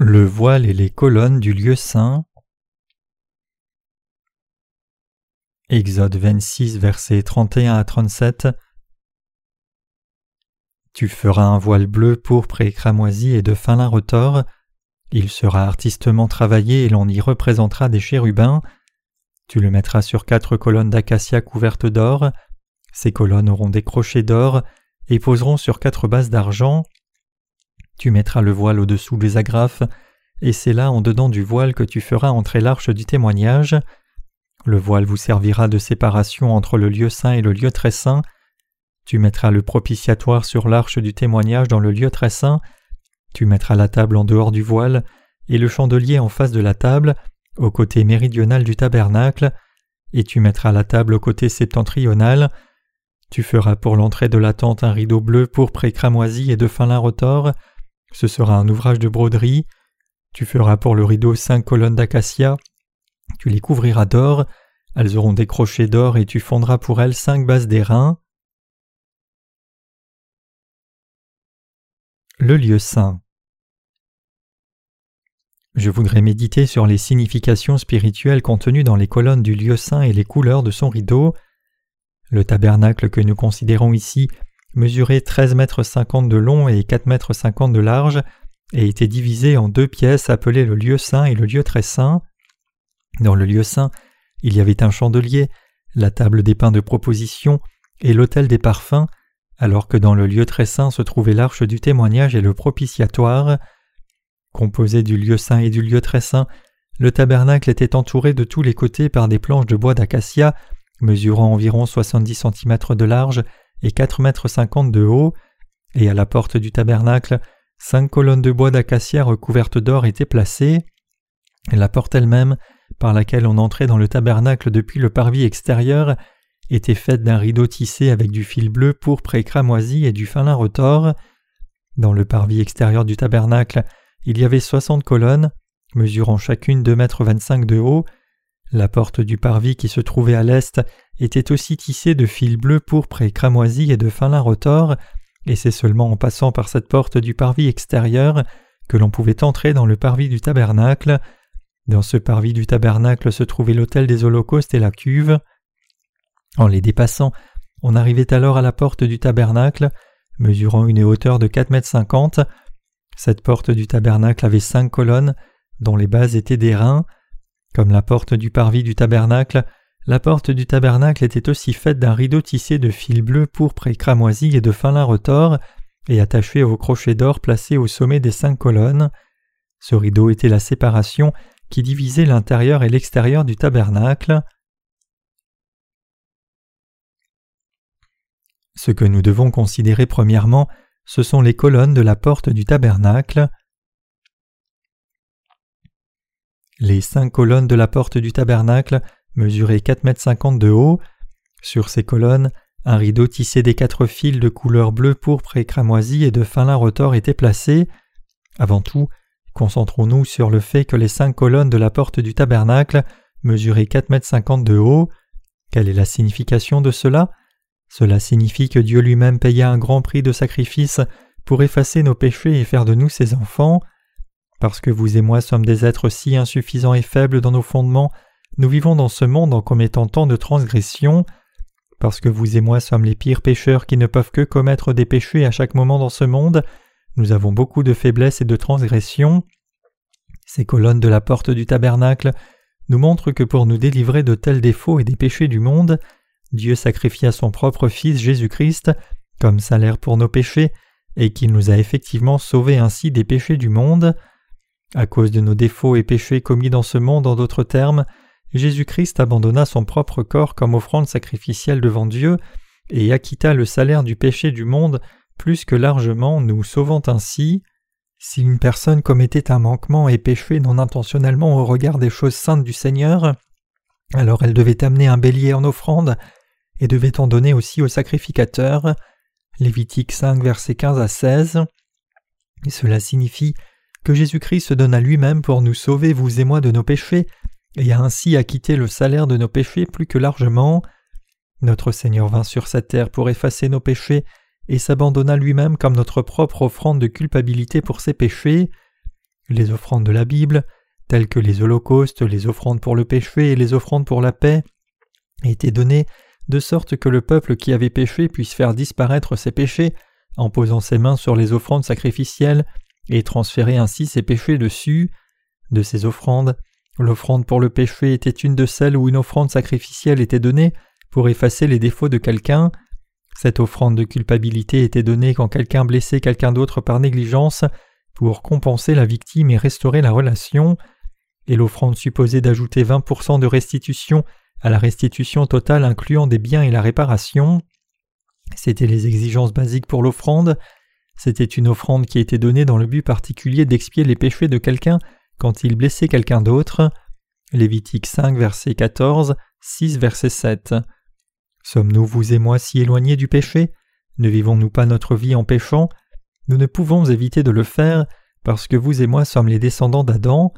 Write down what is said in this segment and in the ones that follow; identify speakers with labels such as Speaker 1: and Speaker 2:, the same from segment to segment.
Speaker 1: Le voile et les colonnes du lieu saint. Exode 26, versets 31 à 37. Tu feras un voile bleu, pourpre et cramoisi et de fin lin retors. Il sera artistement travaillé et l'on y représentera des chérubins. Tu le mettras sur quatre colonnes d'acacia couvertes d'or. Ces colonnes auront des crochets d'or et poseront sur quatre bases d'argent. Tu mettras le voile au-dessous des agrafes, et c'est là en dedans du voile que tu feras entrer l'arche du témoignage. Le voile vous servira de séparation entre le lieu saint et le lieu très saint. Tu mettras le propitiatoire sur l'arche du témoignage dans le lieu très saint. Tu mettras la table en dehors du voile, et le chandelier en face de la table, au côté méridional du tabernacle, et tu mettras la table au côté septentrional. Tu feras pour l'entrée de la tente un rideau bleu, pourpre et cramoisi et de fin lin retors. Ce sera un ouvrage de broderie. Tu feras pour le rideau cinq colonnes d'acacia. Tu les couvriras d'or. Elles auront des crochets d'or et tu fondras pour elles cinq bases d'airain. Le lieu saint. Je voudrais méditer sur les significations spirituelles contenues dans les colonnes du lieu saint et les couleurs de son rideau. Le tabernacle que nous considérons ici mesurait 13 mètres 50 de long et 4 mètres 50 de large et était divisé en deux pièces appelées le lieu saint et le lieu très saint. Dans le lieu saint, il y avait un chandelier, la table des pains de proposition et l'autel des parfums, alors que dans le lieu très saint se trouvait l'arche du témoignage et le propitiatoire. Composé du lieu saint et du lieu très saint, le tabernacle était entouré de tous les côtés par des planches de bois d'acacia mesurant environ 70 cm de large et quatre mètres cinquante de haut, et à la porte du tabernacle, cinq colonnes de bois d'acacia recouvertes d'or étaient placées. La porte elle-même, par laquelle on entrait dans le tabernacle depuis le parvis extérieur, était faite d'un rideau tissé avec du fil bleu, pourpre et cramoisi et du fin lin retors. Dans le parvis extérieur du tabernacle, il y avait soixante colonnes, mesurant chacune deux mètres vingt-cinq de haut. La porte du parvis qui se trouvait à l'est était aussi tissé de fils bleus, pourpre et cramoisi et de fin lin retors, et c'est seulement en passant par cette porte du parvis extérieur que l'on pouvait entrer dans le parvis du tabernacle. Dans ce parvis du tabernacle se trouvait l'autel des holocaustes et la cuve. En les dépassant, on arrivait alors à la porte du tabernacle, mesurant une hauteur de quatre mètres cinquante. Cette porte du tabernacle avait cinq colonnes, dont les bases étaient d'airain. Comme la porte du parvis du tabernacle, la porte du tabernacle était aussi faite d'un rideau tissé de fil bleu, pourpre et cramoisi et de fin lin retors, et attaché au crochet d'or placé au sommet des cinq colonnes. Ce rideau était la séparation qui divisait l'intérieur et l'extérieur du tabernacle. Ce que nous devons considérer premièrement, ce sont les colonnes de la porte du tabernacle. Les cinq colonnes de la porte du tabernacle mesurait mètres cinquante de haut. Sur ces colonnes, un rideau tissé des quatre fils de couleur bleue, pourpre et cramoisi et de fin lin retors était placé. Avant tout, concentrons-nous sur le fait que les cinq colonnes de la porte du tabernacle mesuraient mètres cinquante de haut. Quelle est la signification de cela? Cela signifie que Dieu lui-même paya un grand prix de sacrifice pour effacer nos péchés et faire de nous ses enfants. Parce que vous et moi sommes des êtres si insuffisants et faibles dans nos fondements, nous vivons dans ce monde en commettant tant de transgressions. Parce que vous et moi sommes les pires pécheurs qui ne peuvent que commettre des péchés à chaque moment dans ce monde, nous avons beaucoup de faiblesses et de transgressions. Ces colonnes de la porte du tabernacle nous montrent que pour nous délivrer de tels défauts et des péchés du monde, Dieu sacrifia son propre Fils Jésus-Christ comme salaire pour nos péchés, et qu'il nous a effectivement sauvés ainsi des péchés du monde. À cause de nos défauts et péchés commis dans ce monde, en d'autres termes, Jésus-Christ abandonna son propre corps comme offrande sacrificielle devant Dieu et acquitta le salaire du péché du monde plus que largement, nous sauvant ainsi. Si une personne commettait un manquement et péchait non intentionnellement au regard des choses saintes du Seigneur, alors elle devait amener un bélier en offrande et devait en donner aussi au sacrificateur. Lévitique 5, versets 15 à 16. cela signifie que Jésus-Christ se donne à lui-même pour nous sauver, vous et moi, de nos péchés, et a ainsi acquitté le salaire de nos péchés plus que largement. Notre Seigneur vint sur cette terre pour effacer nos péchés et s'abandonna lui-même comme notre propre offrande de culpabilité pour ses péchés. Les offrandes de la Bible, telles que les holocaustes, les offrandes pour le péché et les offrandes pour la paix, étaient données de sorte que le peuple qui avait péché puisse faire disparaître ses péchés en posant ses mains sur les offrandes sacrificielles et transférer ainsi ses péchés dessus. De ces offrandes, l'offrande pour le péché était une de celles où une offrande sacrificielle était donnée pour effacer les défauts de quelqu'un. Cette offrande de culpabilité était donnée quand quelqu'un blessait quelqu'un d'autre par négligence pour compenser la victime et restaurer la relation, et l'offrande supposée d'ajouter 20% de restitution à la restitution totale incluant des biens et la réparation. C'étaient les exigences basiques pour l'offrande. C'était une offrande qui était donnée dans le but particulier d'expier les péchés de quelqu'un quand il blessait quelqu'un d'autre. Lévitique 5, verset 14, 6, verset 7. Sommes-nous, vous et moi, si éloignés du péché? Ne vivons-nous pas notre vie en péchant? Nous ne pouvons éviter de le faire parce que vous et moi sommes les descendants d'Adam.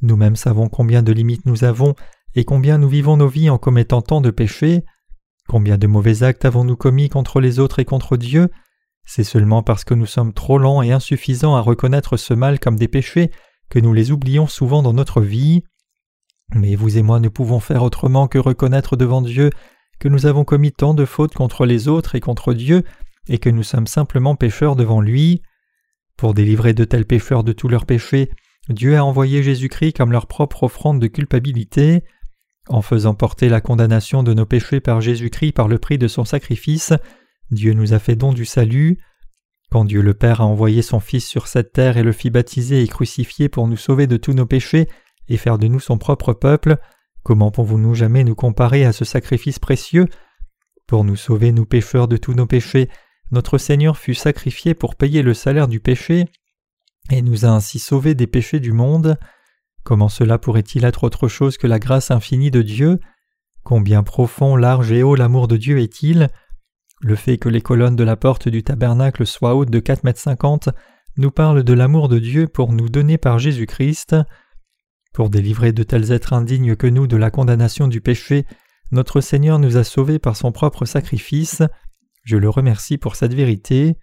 Speaker 1: Nous-mêmes savons combien de limites nous avons et combien nous vivons nos vies en commettant tant de péchés. Combien de mauvais actes avons-nous commis contre les autres et contre Dieu? C'est seulement parce que nous sommes trop lents et insuffisants à reconnaître ce mal comme des péchés que nous les oublions souvent dans notre vie. Mais vous et moi ne pouvons faire autrement que reconnaître devant Dieu que nous avons commis tant de fautes contre les autres et contre Dieu, et que nous sommes simplement pécheurs devant lui. Pour délivrer de tels pécheurs de tous leurs péchés, Dieu a envoyé Jésus-Christ comme leur propre offrande de culpabilité. En faisant porter la condamnation de nos péchés par Jésus-Christ par le prix de son sacrifice, Dieu nous a fait don du salut. Quand Dieu le Père a envoyé son Fils sur cette terre et le fit baptiser et crucifier pour nous sauver de tous nos péchés et faire de nous son propre peuple, comment pouvons-nous jamais nous comparer à ce sacrifice précieux? Pour nous sauver, nous pécheurs, de tous nos péchés, notre Seigneur fut sacrifié pour payer le salaire du péché et nous a ainsi sauvés des péchés du monde. Comment cela pourrait-il être autre chose que la grâce infinie de Dieu? Combien profond, large et haut l'amour de Dieu est-il? Le fait que les colonnes de la porte du tabernacle soient hautes de quatre mètres cinquante nous parle de l'amour de Dieu pour nous donner par Jésus-Christ. Pour délivrer de tels êtres indignes que nous de la condamnation du péché, notre Seigneur nous a sauvés par son propre sacrifice. Je le remercie pour cette vérité.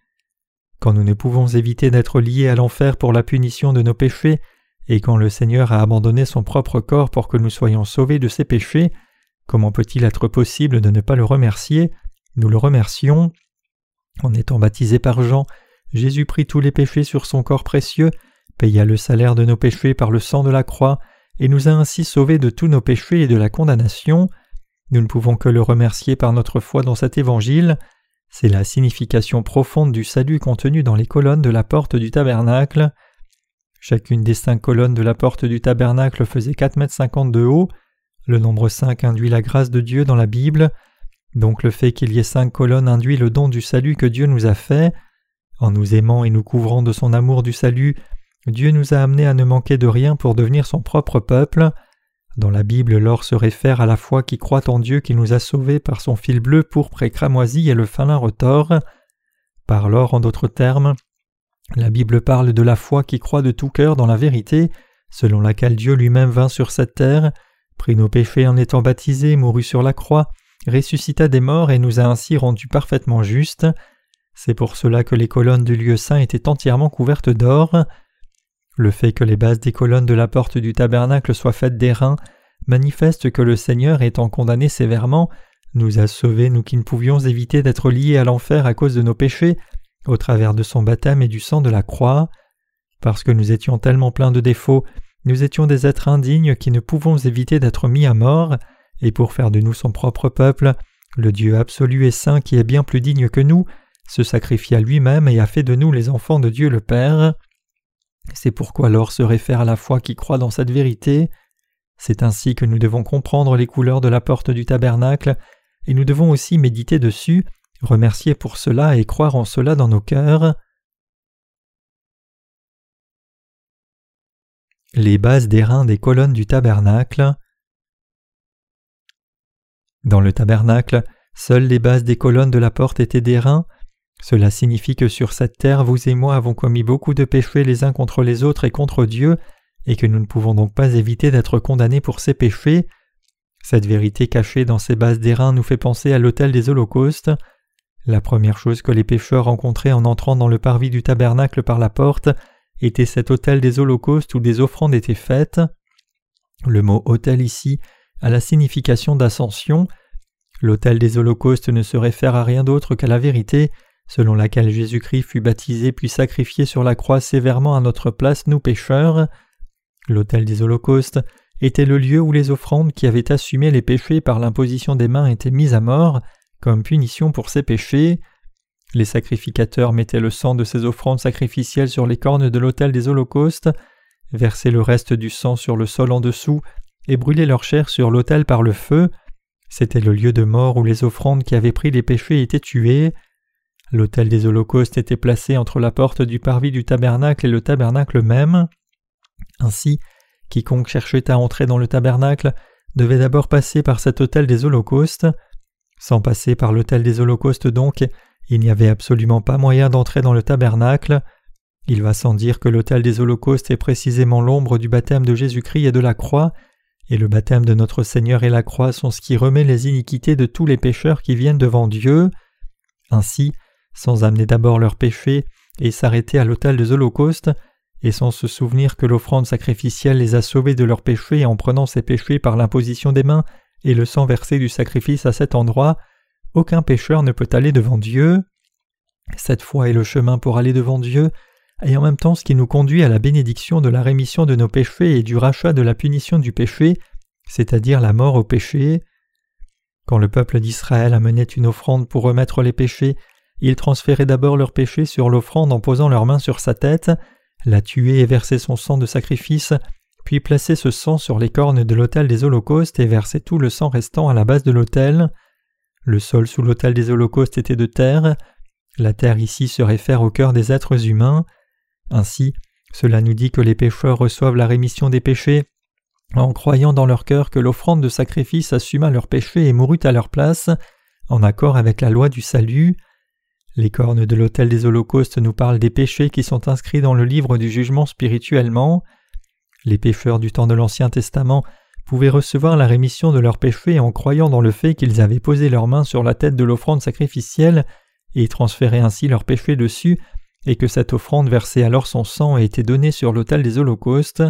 Speaker 1: Quand nous ne pouvons éviter d'être liés à l'enfer pour la punition de nos péchés, et quand le Seigneur a abandonné son propre corps pour que nous soyons sauvés de ses péchés, comment peut-il être possible de ne pas le remercier? Nous le remercions. En étant baptisé par Jean, Jésus prit tous les péchés sur son corps précieux, paya le salaire de nos péchés par le sang de la croix, et nous a ainsi sauvés de tous nos péchés et de la condamnation. Nous ne pouvons que le remercier par notre foi dans cet évangile. C'est la signification profonde du salut contenu dans les colonnes de la porte du tabernacle. Chacune des cinq colonnes de la porte du tabernacle faisait quatre mètres cinquante de haut. Le nombre cinq induit la grâce de Dieu dans la Bible. Donc le fait qu'il y ait cinq colonnes induit le don du salut que Dieu nous a fait. En nous aimant et nous couvrant de son amour du salut, Dieu nous a amenés à ne manquer de rien pour devenir son propre peuple. Dans la Bible, l'or se réfère à la foi qui croit en Dieu qui nous a sauvés par son fil bleu, pourpre et cramoisi et le fin retors. Par l'or, en d'autres termes, la Bible parle de la foi qui croit de tout cœur dans la vérité, selon laquelle Dieu lui-même vint sur cette terre, prit nos péchés en étant baptisé, mourut sur la croix, ressuscita des morts et nous a ainsi rendus parfaitement justes. C'est pour cela que les colonnes du lieu saint étaient entièrement couvertes d'or. Le fait que les bases des colonnes de la porte du tabernacle soient faites d'airain manifeste que le Seigneur, étant condamné sévèrement, nous a sauvés, nous qui ne pouvions éviter d'être liés à l'enfer à cause de nos péchés, au travers de son baptême et du sang de la croix. Parce que nous étions tellement pleins de défauts, nous étions des êtres indignes qui ne pouvons éviter d'être mis à mort, et pour faire de nous son propre peuple, le Dieu absolu et saint qui est bien plus digne que nous, se sacrifia lui-même et a fait de nous les enfants de Dieu le Père. C'est pourquoi l'or se réfère à la foi qui croit dans cette vérité. C'est ainsi que nous devons comprendre les couleurs de la porte du tabernacle, et nous devons aussi méditer dessus remercier pour cela et croire en cela dans nos cœurs. Les bases d'airain des colonnes du tabernacle. Dans le tabernacle, seules les bases des colonnes de la porte étaient d'airain. Cela signifie que sur cette terre, vous et moi avons commis beaucoup de péchés les uns contre les autres et contre Dieu, et que nous ne pouvons donc pas éviter d'être condamnés pour ces péchés. Cette vérité cachée dans ces bases d'airain nous fait penser à l'autel des holocaustes. La première chose que les pécheurs rencontraient en entrant dans le parvis du tabernacle par la porte était cet autel des holocaustes où des offrandes étaient faites. Le mot autel ici a la signification d'ascension. L'autel des holocaustes ne se réfère à rien d'autre qu'à la vérité, selon laquelle Jésus-Christ fut baptisé puis sacrifié sur la croix sévèrement à notre place, nous pécheurs. L'autel des holocaustes était le lieu où les offrandes qui avaient assumé les péchés par l'imposition des mains étaient mises à mort, comme punition pour ces péchés. Les sacrificateurs mettaient le sang de ces offrandes sacrificielles sur les cornes de l'autel des holocaustes, versaient le reste du sang sur le sol en dessous et brûlaient leur chair sur l'autel par le feu. C'était le lieu de mort où les offrandes qui avaient pris les péchés étaient tuées. L'autel des holocaustes était placé entre la porte du parvis du tabernacle et le tabernacle même. Ainsi, quiconque cherchait à entrer dans le tabernacle devait d'abord passer par cet autel des holocaustes. Sans passer par l'autel des holocaustes donc, il n'y avait absolument pas moyen d'entrer dans le tabernacle. Il va sans dire que l'autel des holocaustes est précisément l'ombre du baptême de Jésus-Christ et de la croix, et le baptême de notre Seigneur et la croix sont ce qui remet les iniquités de tous les pécheurs qui viennent devant Dieu. Ainsi, sans amener d'abord leurs péchés et s'arrêter à l'autel des holocaustes, et sans se souvenir que l'offrande sacrificielle les a sauvés de leurs péchés en prenant ces péchés par l'imposition des mains et le sang versé du sacrifice à cet endroit, aucun pécheur ne peut aller devant Dieu. Cette foi est le chemin pour aller devant Dieu, et en même temps ce qui nous conduit à la bénédiction de la rémission de nos péchés et du rachat de la punition du péché, c'est-à-dire la mort au péché. Quand le peuple d'Israël amenait une offrande pour remettre les péchés, ils transféraient d'abord leurs péchés sur l'offrande en posant leurs mains sur sa tête, la tuer et verser son sang de sacrifice, puis placer ce sang sur les cornes de l'autel des holocaustes et verser tout le sang restant à la base de l'autel. Le sol sous l'autel des holocaustes était de terre. La terre ici se réfère au cœur des êtres humains. Ainsi, cela nous dit que les pécheurs reçoivent la rémission des péchés en croyant dans leur cœur que l'offrande de sacrifice assuma leurs péchés et mourut à leur place, en accord avec la loi du salut. Les cornes de l'autel des holocaustes nous parlent des péchés qui sont inscrits dans le livre du jugement spirituellement. Les pécheurs du temps de l'Ancien Testament pouvaient recevoir la rémission de leurs péchés en croyant dans le fait qu'ils avaient posé leurs mains sur la tête de l'offrande sacrificielle et transféré ainsi leurs péchés dessus, et que cette offrande versait alors son sang et était donnée sur l'autel des holocaustes.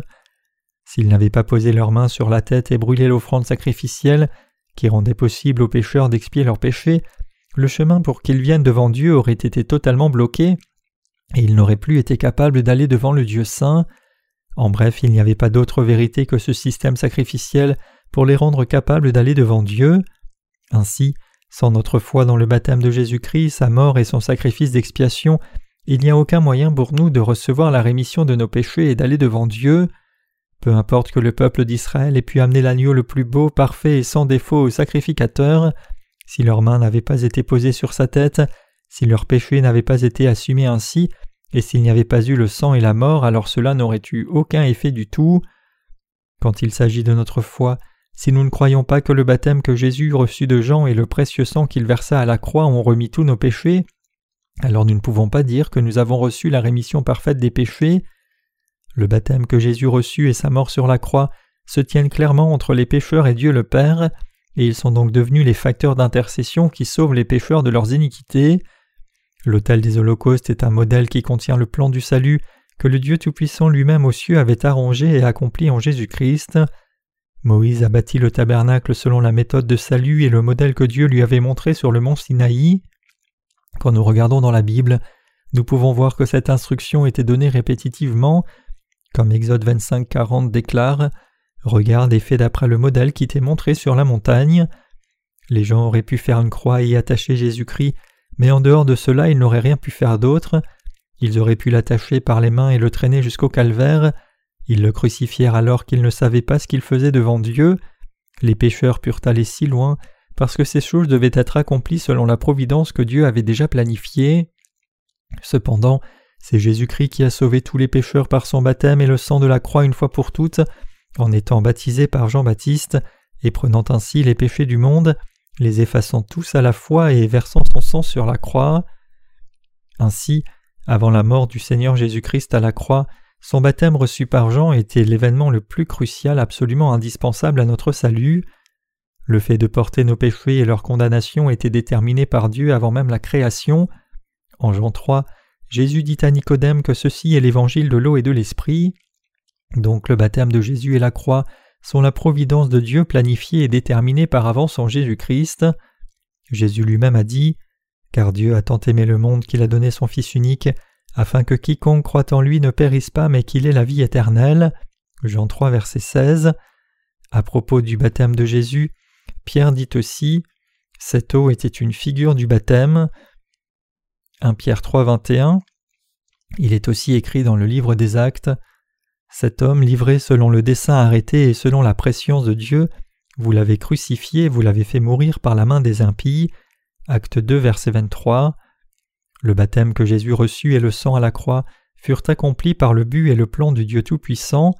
Speaker 1: S'ils n'avaient pas posé leurs mains sur la tête et brûlé l'offrande sacrificielle, qui rendait possible aux pécheurs d'expier leurs péchés, le chemin pour qu'ils viennent devant Dieu aurait été totalement bloqué, et ils n'auraient plus été capables d'aller devant le Dieu saint. En bref, il n'y avait pas d'autre vérité que ce système sacrificiel pour les rendre capables d'aller devant Dieu. Ainsi, sans notre foi dans le baptême de Jésus-Christ, sa mort et son sacrifice d'expiation, il n'y a aucun moyen pour nous de recevoir la rémission de nos péchés et d'aller devant Dieu. Peu importe que le peuple d'Israël ait pu amener l'agneau le plus beau, parfait et sans défaut au sacrificateur, si leurs mains n'avaient pas été posées sur sa tête, si leurs péchés n'avaient pas été assumés ainsi, et s'il n'y avait pas eu le sang et la mort, alors cela n'aurait eu aucun effet du tout. Quand il s'agit de notre foi, si nous ne croyons pas que le baptême que Jésus reçut de Jean et le précieux sang qu'il versa à la croix ont remis tous nos péchés, alors nous ne pouvons pas dire que nous avons reçu la rémission parfaite des péchés. Le baptême que Jésus reçut et sa mort sur la croix se tiennent clairement entre les pécheurs et Dieu le Père et ils sont donc devenus les facteurs d'intercession qui sauvent les pécheurs de leurs iniquités. L'autel des holocaustes est un modèle qui contient le plan du salut que le Dieu Tout-Puissant lui-même aux cieux avait arrangé et accompli en Jésus-Christ. Moïse a bâti le tabernacle selon la méthode de salut et le modèle que Dieu lui avait montré sur le mont Sinaï. Quand nous regardons dans la Bible, nous pouvons voir que cette instruction était donnée répétitivement, comme Exode 25, 40 déclare Regarde et fais d'après le modèle qui t'est montré sur la montagne. Les gens auraient pu faire une croix et y attacher Jésus-Christ, mais en dehors de cela ils n'auraient rien pu faire d'autre. Ils auraient pu l'attacher par les mains et le traîner jusqu'au calvaire. Ils le crucifièrent alors qu'ils ne savaient pas ce qu'ils faisaient devant Dieu. Les pécheurs purent aller si loin parce que ces choses devaient être accomplies selon la providence que Dieu avait déjà planifiée. Cependant, c'est Jésus-Christ qui a sauvé tous les pécheurs par son baptême et le sang de la croix une fois pour toutes, en étant baptisé par Jean-Baptiste et prenant ainsi les péchés du monde, les effaçant tous à la fois et versant son sang sur la croix. Ainsi, avant la mort du Seigneur Jésus-Christ à la croix, son baptême reçu par Jean était l'événement le plus crucial absolument indispensable à notre salut. Le fait de porter nos péchés et leur condamnation était déterminé par Dieu avant même la création. En Jean 3, Jésus dit à Nicodème que ceci est l'évangile de l'eau et de l'esprit. Donc le baptême de Jésus et la croix sont la providence de Dieu planifiée et déterminée par avance en Jésus-Christ. Jésus lui-même a dit Car Dieu a tant aimé le monde qu'il a donné son Fils unique, afin que quiconque croit en lui ne périsse pas mais qu'il ait la vie éternelle. Jean 3, verset 16. À propos du baptême de Jésus, Pierre dit aussi Cette eau était une figure du baptême. 1 Pierre 3, 21. Il est aussi écrit dans le livre des Actes cet homme livré selon le dessein arrêté et selon la prescience de Dieu, vous l'avez crucifié, vous l'avez fait mourir par la main des impies. Acte 2, verset 23. Le baptême que Jésus reçut et le sang à la croix furent accomplis par le but et le plan du Dieu Tout-Puissant.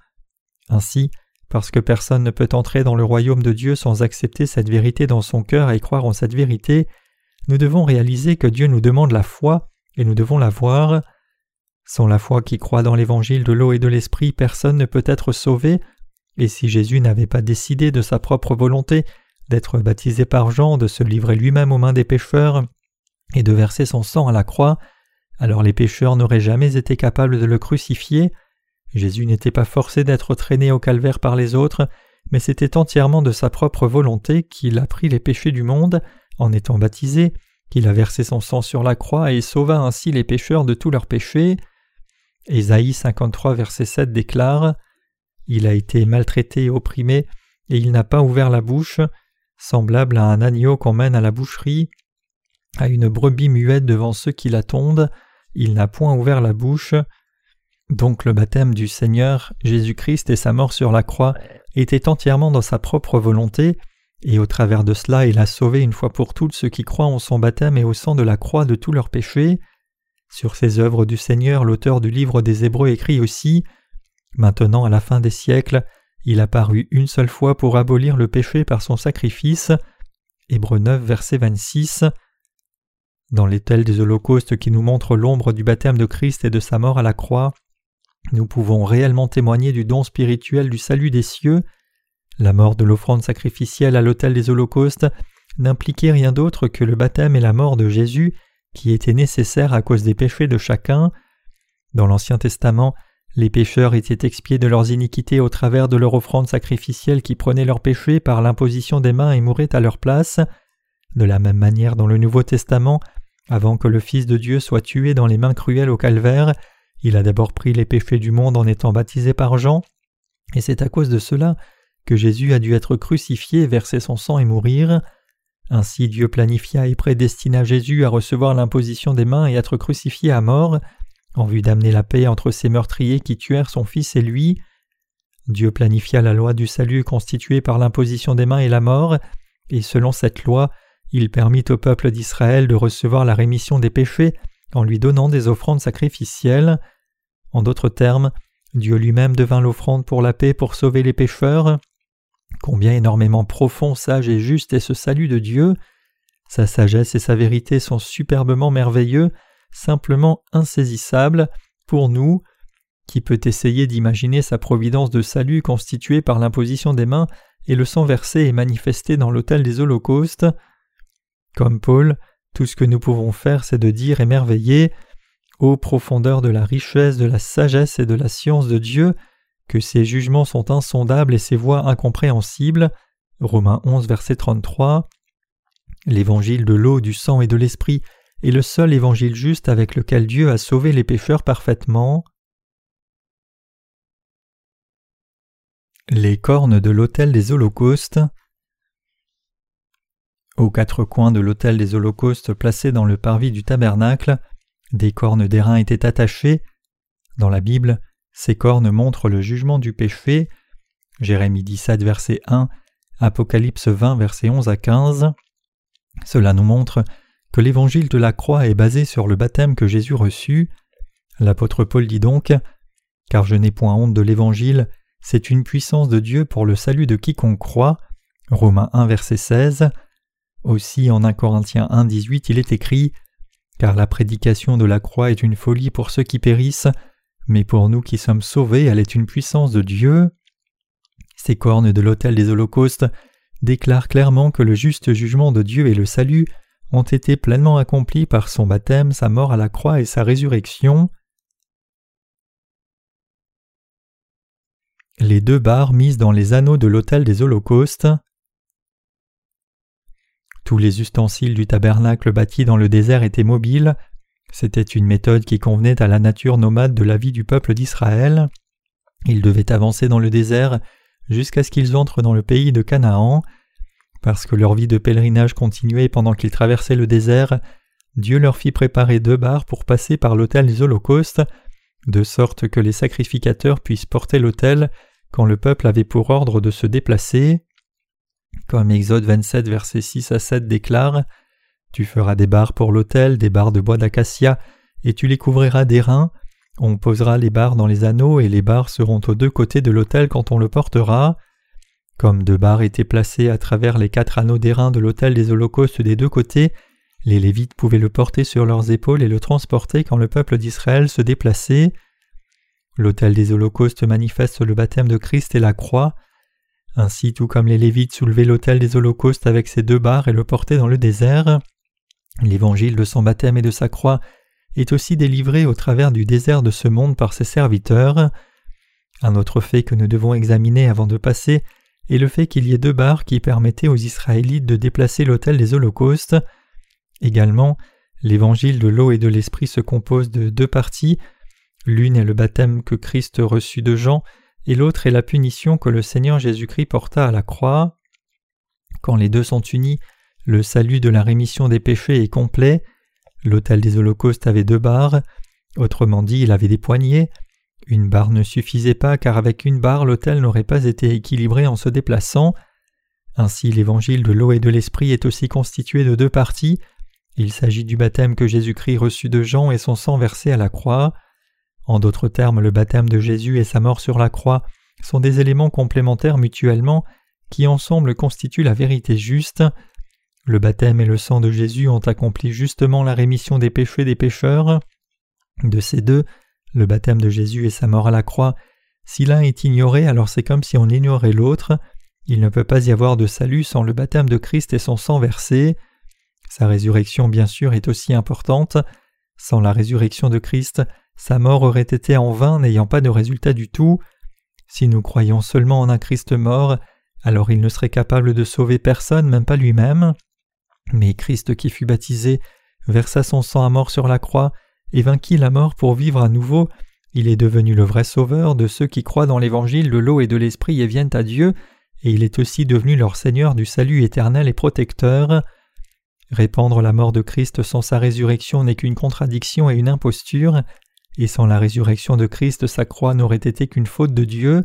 Speaker 1: Ainsi, parce que personne ne peut entrer dans le royaume de Dieu sans accepter cette vérité dans son cœur et croire en cette vérité, nous devons réaliser que Dieu nous demande la foi et nous devons la voir. Sans la foi qui croit dans l'évangile de l'eau et de l'esprit, personne ne peut être sauvé, et si Jésus n'avait pas décidé de sa propre volonté d'être baptisé par Jean, de se livrer lui-même aux mains des pécheurs, et de verser son sang à la croix, alors les pécheurs n'auraient jamais été capables de le crucifier. Jésus n'était pas forcé d'être traîné au calvaire par les autres, mais c'était entièrement de sa propre volonté qu'il a pris les péchés du monde en étant baptisé, qu'il a versé son sang sur la croix et sauva ainsi les pécheurs de tous leurs péchés. Ésaïe 53, verset 7 déclare Il a été maltraité et opprimé, et il n'a pas ouvert la bouche, semblable à un agneau qu'on mène à la boucherie, à une brebis muette devant ceux qui l'attendent, il n'a point ouvert la bouche. Donc le baptême du Seigneur Jésus-Christ et sa mort sur la croix étaient entièrement dans sa propre volonté, et au travers de cela il a sauvé une fois pour toutes ceux qui croient en son baptême et au sang de la croix de tous leurs péchés. Sur ces œuvres du Seigneur, l'auteur du livre des Hébreux écrit aussi Maintenant, à la fin des siècles, il a paru une seule fois pour abolir le péché par son sacrifice. Hébreux 9, verset 26. Dans l'étel des holocaustes qui nous montrent l'ombre du baptême de Christ et de sa mort à la croix, nous pouvons réellement témoigner du don spirituel du salut des cieux. La mort de l'offrande sacrificielle à l'autel des holocaustes n'impliquait rien d'autre que le baptême et la mort de Jésus qui était nécessaire à cause des péchés de chacun. Dans l'Ancien Testament, les pécheurs étaient expiés de leurs iniquités au travers de leur offrande sacrificielle qui prenait leurs péchés par l'imposition des mains et mourait à leur place. De la même manière dans le Nouveau Testament, avant que le Fils de Dieu soit tué dans les mains cruelles au calvaire, il a d'abord pris les péchés du monde en étant baptisé par Jean, et c'est à cause de cela que Jésus a dû être crucifié, verser son sang et mourir. Ainsi Dieu planifia et prédestina Jésus à recevoir l'imposition des mains et être crucifié à mort, en vue d'amener la paix entre ces meurtriers qui tuèrent son Fils et lui. Dieu planifia la loi du salut constituée par l'imposition des mains et la mort, et selon cette loi, il permit au peuple d'Israël de recevoir la rémission des péchés en lui donnant des offrandes sacrificielles. En d'autres termes, Dieu lui-même devint l'offrande pour la paix pour sauver les pécheurs. Combien énormément profond, sage et juste est ce salut de Dieu. Sa sagesse et sa vérité sont superbement merveilleux, simplement insaisissables pour nous. Qui peut essayer d'imaginer sa providence de salut constituée par l'imposition des mains et le sang versé et manifesté dans l'autel des holocaustes Comme Paul, tout ce que nous pouvons faire, c'est de dire émerveillé Ô profondeur de la richesse, de la sagesse et de la science de Dieu, que ses jugements sont insondables et ses voies incompréhensibles. Romains 11, verset 33. L'évangile de l'eau, du sang et de l'esprit est le seul évangile juste avec lequel Dieu a sauvé les pécheurs parfaitement. Les cornes de l'autel des holocaustes. Aux quatre coins de l'autel des holocaustes placé dans le parvis du tabernacle, des cornes d'airain étaient attachées. Dans la Bible, ces cornes montrent le jugement du péché. Jérémie 17, verset 1, Apocalypse 20, verset 11 à 15. Cela nous montre que l'évangile de la croix est basé sur le baptême que Jésus reçut. L'apôtre Paul dit donc Car je n'ai point honte de l'évangile, c'est une puissance de Dieu pour le salut de quiconque croit. Romains 1, verset 16. Aussi en 1 Corinthiens 1, 18, il est écrit Car la prédication de la croix est une folie pour ceux qui périssent, mais pour nous qui sommes sauvés, elle est une puissance de Dieu. Ces cornes de l'autel des holocaustes déclarent clairement que le juste jugement de Dieu et le salut ont été pleinement accomplis par son baptême, sa mort à la croix et sa résurrection. Les deux barres mises dans les anneaux de l'autel des holocaustes. Tous les ustensiles du tabernacle bâti dans le désert étaient mobiles. C'était une méthode qui convenait à la nature nomade de la vie du peuple d'Israël. Ils devaient avancer dans le désert jusqu'à ce qu'ils entrent dans le pays de Canaan. Parce que leur vie de pèlerinage continuait pendant qu'ils traversaient le désert, Dieu leur fit préparer deux barres pour passer par l'autel des holocaustes, de sorte que les sacrificateurs puissent porter l'autel quand le peuple avait pour ordre de se déplacer. Comme Exode 27 versets 6 à 7 déclare Tu feras des barres pour l'autel, des barres de bois d'acacia, et tu les couvriras d'airain. On posera les barres dans les anneaux, et les barres seront aux deux côtés de l'autel quand on le portera. Comme deux barres étaient placées à travers les quatre anneaux d'airain de l'autel des holocaustes des deux côtés, les Lévites pouvaient le porter sur leurs épaules et le transporter quand le peuple d'Israël se déplaçait. L'autel des holocaustes manifeste le baptême de Christ et la croix. Ainsi, tout comme les Lévites soulevaient l'autel des holocaustes avec ses deux barres et le portaient dans le désert, l'évangile de son baptême et de sa croix est aussi délivré au travers du désert de ce monde par ses serviteurs. Un autre fait que nous devons examiner avant de passer est le fait qu'il y ait deux barres qui permettaient aux Israélites de déplacer l'autel des holocaustes. Également, l'évangile de l'eau et de l'esprit se compose de deux parties. L'une est le baptême que Christ reçut de Jean, et l'autre est la punition que le Seigneur Jésus-Christ porta à la croix. Quand les deux sont unis, le salut de la rémission des péchés est complet. L'autel des holocaustes avait deux barres, autrement dit, il avait des poignées. Une barre ne suffisait pas car avec une barre l'autel n'aurait pas été équilibré en se déplaçant. Ainsi l'évangile de l'eau et de l'esprit est aussi constitué de deux parties. Il s'agit du baptême que Jésus-Christ reçut de Jean et son sang versé à la croix. En d'autres termes, le baptême de Jésus et sa mort sur la croix sont des éléments complémentaires mutuellement qui ensemble constituent la vérité juste. Le baptême et le sang de Jésus ont accompli justement la rémission des péchés des pécheurs. De ces deux, le baptême de Jésus et sa mort à la croix, si l'un est ignoré, alors c'est comme si on ignorait l'autre. Il ne peut pas y avoir de salut sans le baptême de Christ et son sang versé. Sa résurrection, bien sûr, est aussi importante. Sans la résurrection de Christ, sa mort aurait été en vain, n'ayant pas de résultat du tout. Si nous croyons seulement en un Christ mort, alors il ne serait capable de sauver personne, même pas lui-même. Mais Christ qui fut baptisé versa son sang à mort sur la croix, et vainquit la mort pour vivre à nouveau, il est devenu le vrai sauveur de ceux qui croient dans l'évangile de l'eau et de l'esprit et viennent à Dieu, et il est aussi devenu leur Seigneur du salut éternel et protecteur. Répandre la mort de Christ sans sa résurrection n'est qu'une contradiction et une imposture, et sans la résurrection de Christ sa croix n'aurait été qu'une faute de Dieu.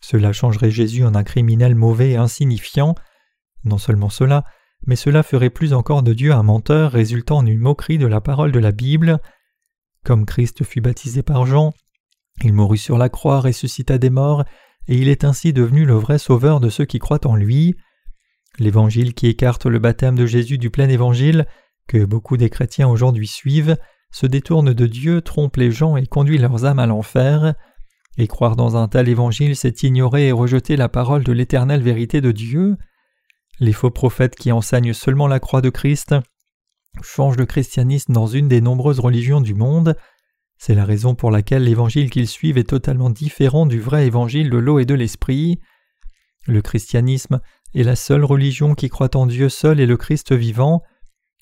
Speaker 1: Cela changerait Jésus en un criminel mauvais et insignifiant. Non seulement cela, mais cela ferait plus encore de Dieu un menteur résultant en une moquerie de la parole de la Bible. Comme Christ fut baptisé par Jean, il mourut sur la croix, ressuscita des morts, et il est ainsi devenu le vrai sauveur de ceux qui croient en lui. L'évangile qui écarte le baptême de Jésus du plein évangile, que beaucoup des chrétiens aujourd'hui suivent, se détourne de Dieu, trompe les gens et conduit leurs âmes à l'enfer. Et croire dans un tel évangile, c'est ignorer et rejeter la parole de l'éternelle vérité de Dieu. Les faux prophètes qui enseignent seulement la croix de Christ change le christianisme dans une des nombreuses religions du monde. C'est la raison pour laquelle l'évangile qu'ils suivent est totalement différent du vrai évangile de l'eau et de l'esprit. Le christianisme est la seule religion qui croit en Dieu seul et le Christ vivant.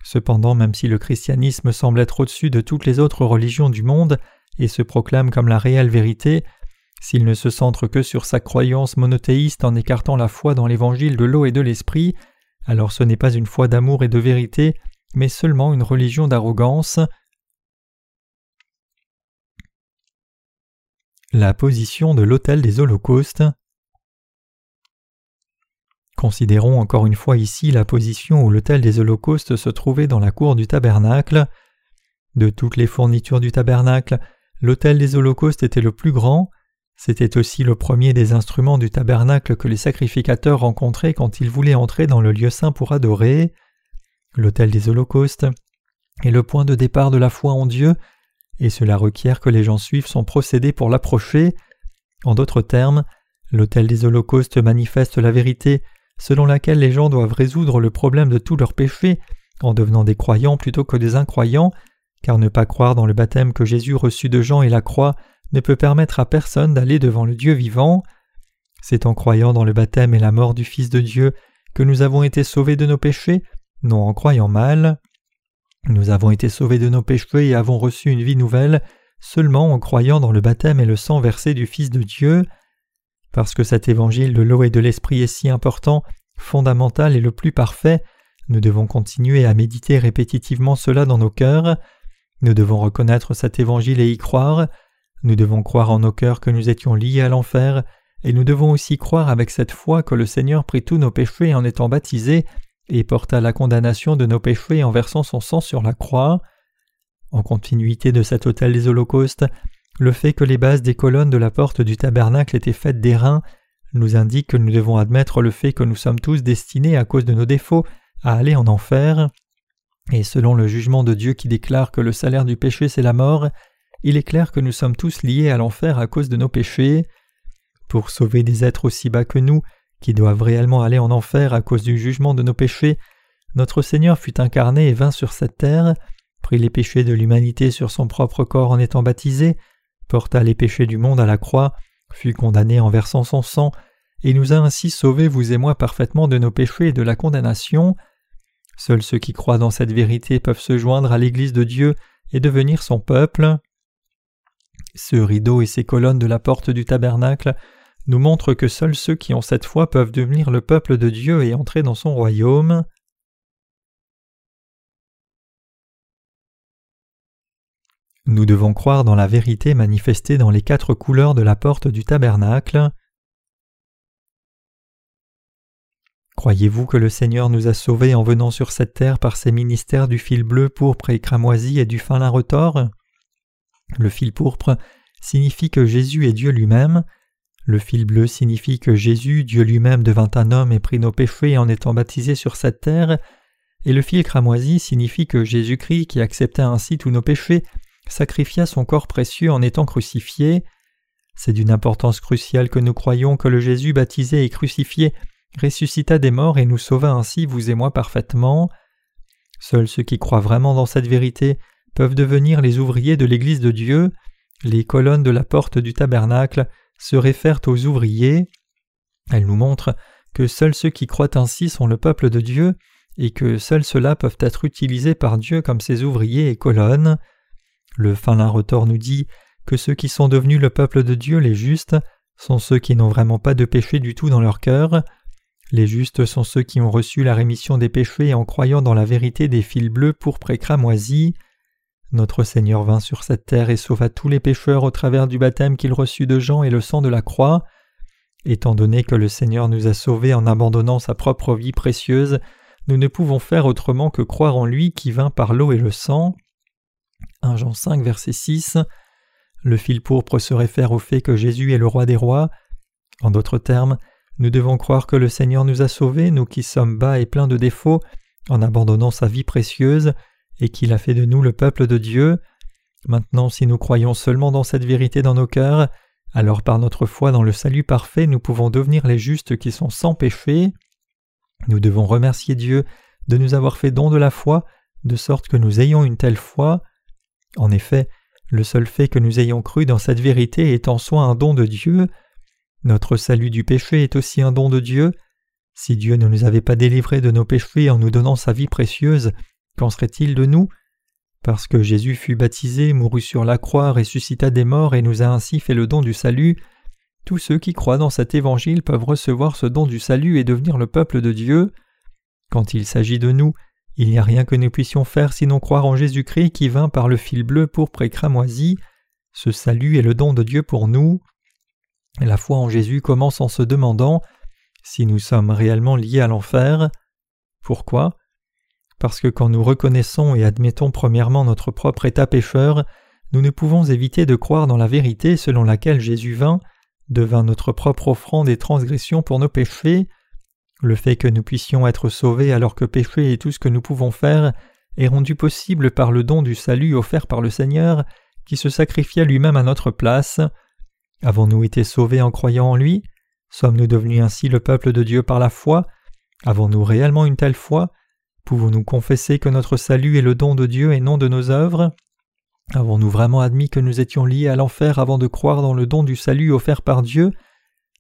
Speaker 1: Cependant, même si le christianisme semble être au-dessus de toutes les autres religions du monde et se proclame comme la réelle vérité, s'il ne se centre que sur sa croyance monothéiste en écartant la foi dans l'évangile de l'eau et de l'esprit, alors ce n'est pas une foi d'amour et de vérité, mais seulement une religion d'arrogance. La position de l'autel des holocaustes. Considérons encore une fois ici la position où l'autel des holocaustes se trouvait dans la cour du tabernacle. De toutes les fournitures du tabernacle, l'autel des holocaustes était le plus grand. C'était aussi le premier des instruments du tabernacle que les sacrificateurs rencontraient quand ils voulaient entrer dans le lieu saint pour adorer. L'autel des holocaustes est le point de départ de la foi en Dieu, et cela requiert que les gens suivent son procédé pour l'approcher. En d'autres termes, l'autel des holocaustes manifeste la vérité selon laquelle les gens doivent résoudre le problème de tous leurs péchés en devenant des croyants plutôt que des incroyants, car ne pas croire dans le baptême que Jésus reçut de Jean et la croix ne peut permettre à personne d'aller devant le Dieu vivant. C'est en croyant dans le baptême et la mort du Fils de Dieu que nous avons été sauvés de nos péchés, non en croyant mal. Nous avons été sauvés de nos péchés et avons reçu une vie nouvelle seulement en croyant dans le baptême et le sang versé du Fils de Dieu. Parce que cet évangile de l'eau et de l'esprit est si important, fondamental et le plus parfait, nous devons continuer à méditer répétitivement cela dans nos cœurs. Nous devons reconnaître cet évangile et y croire. Nous devons croire en nos cœurs que nous étions liés à l'enfer, et nous devons aussi croire avec cette foi que le Seigneur prit tous nos péchés en étant baptisé et porta la condamnation de nos péchés en versant son sang sur la croix. En continuité de cet autel des holocaustes, le fait que les bases des colonnes de la porte du tabernacle étaient faites d'airain nous indique que nous devons admettre le fait que nous sommes tous destinés à cause de nos défauts à aller en enfer. Et selon le jugement de Dieu qui déclare que le salaire du péché c'est la mort, il est clair que nous sommes tous liés à l'enfer à cause de nos péchés. Pour sauver des êtres aussi bas que nous, qui doivent réellement aller en enfer à cause du jugement de nos péchés, notre Seigneur fut incarné et vint sur cette terre, prit les péchés de l'humanité sur son propre corps en étant baptisé, porta les péchés du monde à la croix, fut condamné en versant son sang, et nous a ainsi sauvés, vous et moi, parfaitement de nos péchés et de la condamnation. Seuls ceux qui croient dans cette vérité peuvent se joindre à l'Église de Dieu et devenir son peuple. Ce rideau et ces colonnes de la porte du tabernacle nous montre que seuls ceux qui ont cette foi peuvent devenir le peuple de Dieu et entrer dans son royaume. Nous devons croire dans la vérité manifestée dans les quatre couleurs de la porte du tabernacle. Croyez-vous que le Seigneur nous a sauvés en venant sur cette terre par ses ministères du fil bleu, pourpre et cramoisi et du fin lin retors? Le fil pourpre signifie que Jésus est Dieu lui-même, le fil bleu signifie que Jésus, Dieu lui-même, devint un homme et prit nos péchés en étant baptisé sur cette terre, et le fil cramoisi signifie que Jésus-Christ, qui accepta ainsi tous nos péchés, sacrifia son corps précieux en étant crucifié. C'est d'une importance cruciale que nous croyons que le Jésus baptisé et crucifié ressuscita des morts et nous sauva ainsi, vous et moi, parfaitement. Seuls ceux qui croient vraiment dans cette vérité peuvent devenir les ouvriers de l'Église de Dieu. Les colonnes de la porte du tabernacle se réfèrent aux ouvriers. Elle nous montre que seuls ceux qui croient ainsi sont le peuple de Dieu et que seuls ceux-là peuvent être utilisés par Dieu comme ses ouvriers et colonnes. Le fin retort nous dit que ceux qui sont devenus le peuple de Dieu, les justes, sont ceux qui n'ont vraiment pas de péché du tout dans leur cœur. Les justes sont ceux qui ont reçu la rémission des péchés en croyant dans la vérité des fils bleus pour cramoisis. Notre Seigneur vint sur cette terre et sauva tous les pécheurs au travers du baptême qu'il reçut de Jean et le sang de la croix. Étant donné que le Seigneur nous a sauvés en abandonnant sa propre vie précieuse, nous ne pouvons faire autrement que croire en lui qui vint par l'eau et le sang. 1 Jean 5 verset 6 Le fil pourpre se réfère au fait que Jésus est le roi des rois. En d'autres termes, nous devons croire que le Seigneur nous a sauvés, nous qui sommes bas et pleins de défauts, en abandonnant sa vie précieuse, et qu'il a fait de nous le peuple de Dieu. Maintenant, si nous croyons seulement dans cette vérité dans nos cœurs, alors par notre foi dans le salut parfait, nous pouvons devenir les justes qui sont sans péché. Nous devons remercier Dieu de nous avoir fait don de la foi, de sorte que nous ayons une telle foi. En effet, le seul fait que nous ayons cru dans cette vérité est en soi un don de Dieu. Notre salut du péché est aussi un don de Dieu. Si Dieu ne nous avait pas délivrés de nos péchés en nous donnant sa vie précieuse, Qu'en serait-il de nous? Parce que Jésus fut baptisé, mourut sur la croix, ressuscita des morts et nous a ainsi fait le don du salut, tous ceux qui croient dans cet évangile peuvent recevoir ce don du salut et devenir le peuple de Dieu. Quand il s'agit de nous, il n'y a rien que nous puissions faire sinon croire en Jésus-Christ qui vint par le fil bleu pourpre et cramoisi. Ce salut est le don de Dieu pour nous. La foi en Jésus commence en se demandant si nous sommes réellement liés à l'enfer. Pourquoi? Parce que quand nous reconnaissons et admettons premièrement notre propre état pécheur, nous ne pouvons éviter de croire dans la vérité selon laquelle Jésus vint, devint notre propre offrande et transgression pour nos péchés. Le fait que nous puissions être sauvés alors que péché est tout ce que nous pouvons faire est rendu possible par le don du salut offert par le Seigneur, qui se sacrifia lui-même à notre place. Avons-nous été sauvés en croyant en lui? Sommes-nous devenus ainsi le peuple de Dieu par la foi? Avons-nous réellement une telle foi? Pouvons-nous confesser que notre salut est le don de Dieu et non de nos œuvres? Avons-nous vraiment admis que nous étions liés à l'enfer avant de croire dans le don du salut offert par Dieu?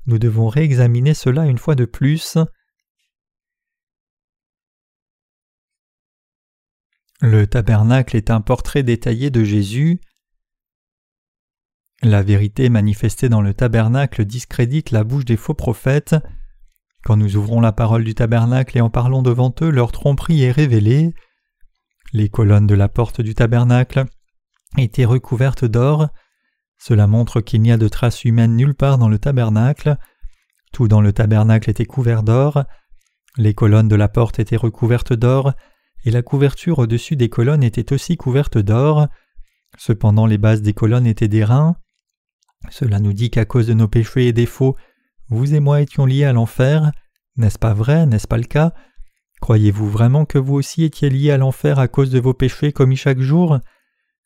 Speaker 1: Nous devons réexaminer cela une fois de plus. Le tabernacle est un portrait détaillé de Jésus. La vérité manifestée dans le tabernacle discrédite la bouche des faux prophètes. Quand nous ouvrons la parole du tabernacle et en parlons devant eux, leur tromperie est révélée. Les colonnes de la porte du tabernacle étaient recouvertes d'or. Cela montre qu'il n'y a de traces humaines nulle part dans le tabernacle. Tout dans le tabernacle était couvert d'or. Les colonnes de la porte étaient recouvertes d'or, et la couverture au-dessus des colonnes était aussi couverte d'or. Cependant les bases des colonnes étaient d'airain. Cela nous dit qu'à cause de nos péchés et défauts, vous et moi étions liés à l'enfer. N'est-ce pas vrai, n'est-ce pas le cas? Croyez-vous vraiment que vous aussi étiez liés à l'enfer à cause de vos péchés commis chaque jour?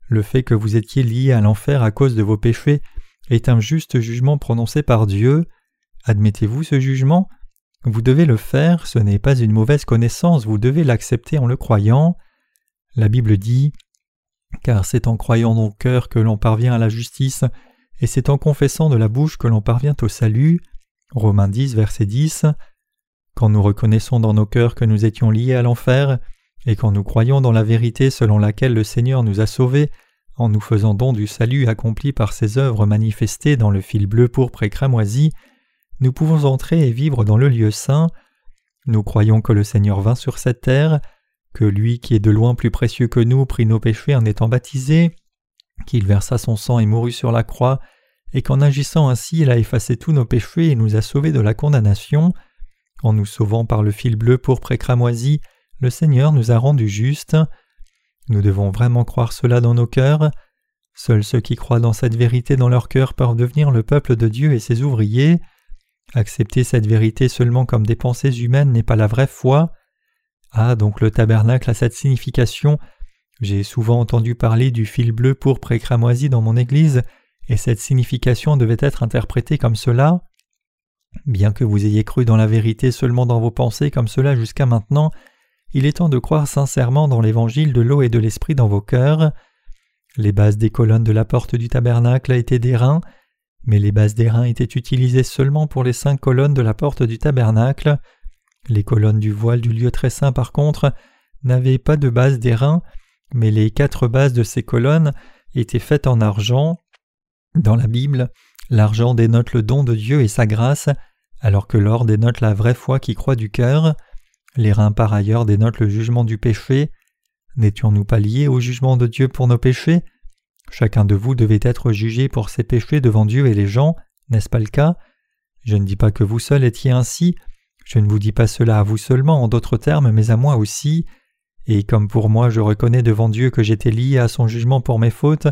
Speaker 1: Le fait que vous étiez liés à l'enfer à cause de vos péchés est un juste jugement prononcé par Dieu. Admettez-vous ce jugement? Vous devez le faire, ce n'est pas une mauvaise connaissance, vous devez l'accepter en le croyant. La Bible dit Car c'est en croyant dans le cœur que l'on parvient à la justice, et c'est en confessant de la bouche que l'on parvient au salut. Romains 10, verset 10. Quand nous reconnaissons dans nos cœurs que nous étions liés à l'enfer, et quand nous croyons dans la vérité selon laquelle le Seigneur nous a sauvés, en nous faisant don du salut accompli par ses œuvres manifestées dans le fil bleu pourpre et cramoisi, nous pouvons entrer et vivre dans le lieu saint. Nous croyons que le Seigneur vint sur cette terre, que lui qui est de loin plus précieux que nous prit nos péchés en étant baptisé, qu'il versa son sang et mourut sur la croix, et qu'en agissant ainsi il a effacé tous nos péchés et nous a sauvés de la condamnation. En nous sauvant par le fil bleu pour cramoisi, le Seigneur nous a rendus justes. Nous devons vraiment croire cela dans nos cœurs. Seuls ceux qui croient dans cette vérité dans leur cœur peuvent devenir le peuple de Dieu et ses ouvriers. Accepter cette vérité seulement comme des pensées humaines n'est pas la vraie foi. Ah, donc le tabernacle a cette signification. J'ai souvent entendu parler du fil bleu pour cramoisi dans mon église, et cette signification devait être interprétée comme cela. Bien que vous ayez cru dans la vérité seulement dans vos pensées comme cela jusqu'à maintenant, il est temps de croire sincèrement dans l'évangile de l'eau et de l'esprit dans vos cœurs. Les bases des colonnes de la porte du tabernacle étaient d'airain, mais les bases d'airain étaient utilisées seulement pour les cinq colonnes de la porte du tabernacle. Les colonnes du voile du lieu très saint, par contre, n'avaient pas de base d'airain, mais les quatre bases de ces colonnes étaient faites en argent. Dans la Bible, l'argent dénote le don de Dieu et sa grâce, alors que l'or dénote la vraie foi qui croit du cœur. Les reins par ailleurs dénotent le jugement du péché. N'étions-nous pas liés au jugement de Dieu pour nos péchés? Chacun de vous devait être jugé pour ses péchés devant Dieu et les gens, n'est-ce pas le cas? Je ne dis pas que vous seul étiez ainsi, je ne vous dis pas cela à vous seulement en d'autres termes, mais à moi aussi. Et comme pour moi je reconnais devant Dieu que j'étais lié à son jugement pour mes fautes,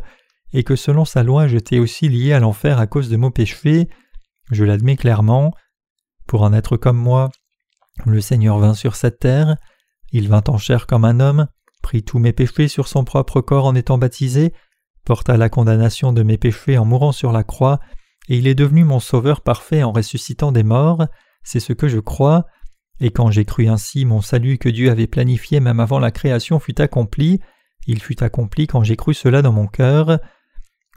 Speaker 1: et que selon sa loi j'étais aussi lié à l'enfer à cause de mon péché, je l'admets clairement. Pour en être comme moi, le Seigneur vint sur cette terre, il vint en chair comme un homme, prit tous mes péchés sur son propre corps en étant baptisé, porta la condamnation de mes péchés en mourant sur la croix, et il est devenu mon sauveur parfait en ressuscitant des morts, c'est ce que je crois, et quand j'ai cru ainsi mon salut que Dieu avait planifié même avant la création fut accompli, il fut accompli quand j'ai cru cela dans mon cœur.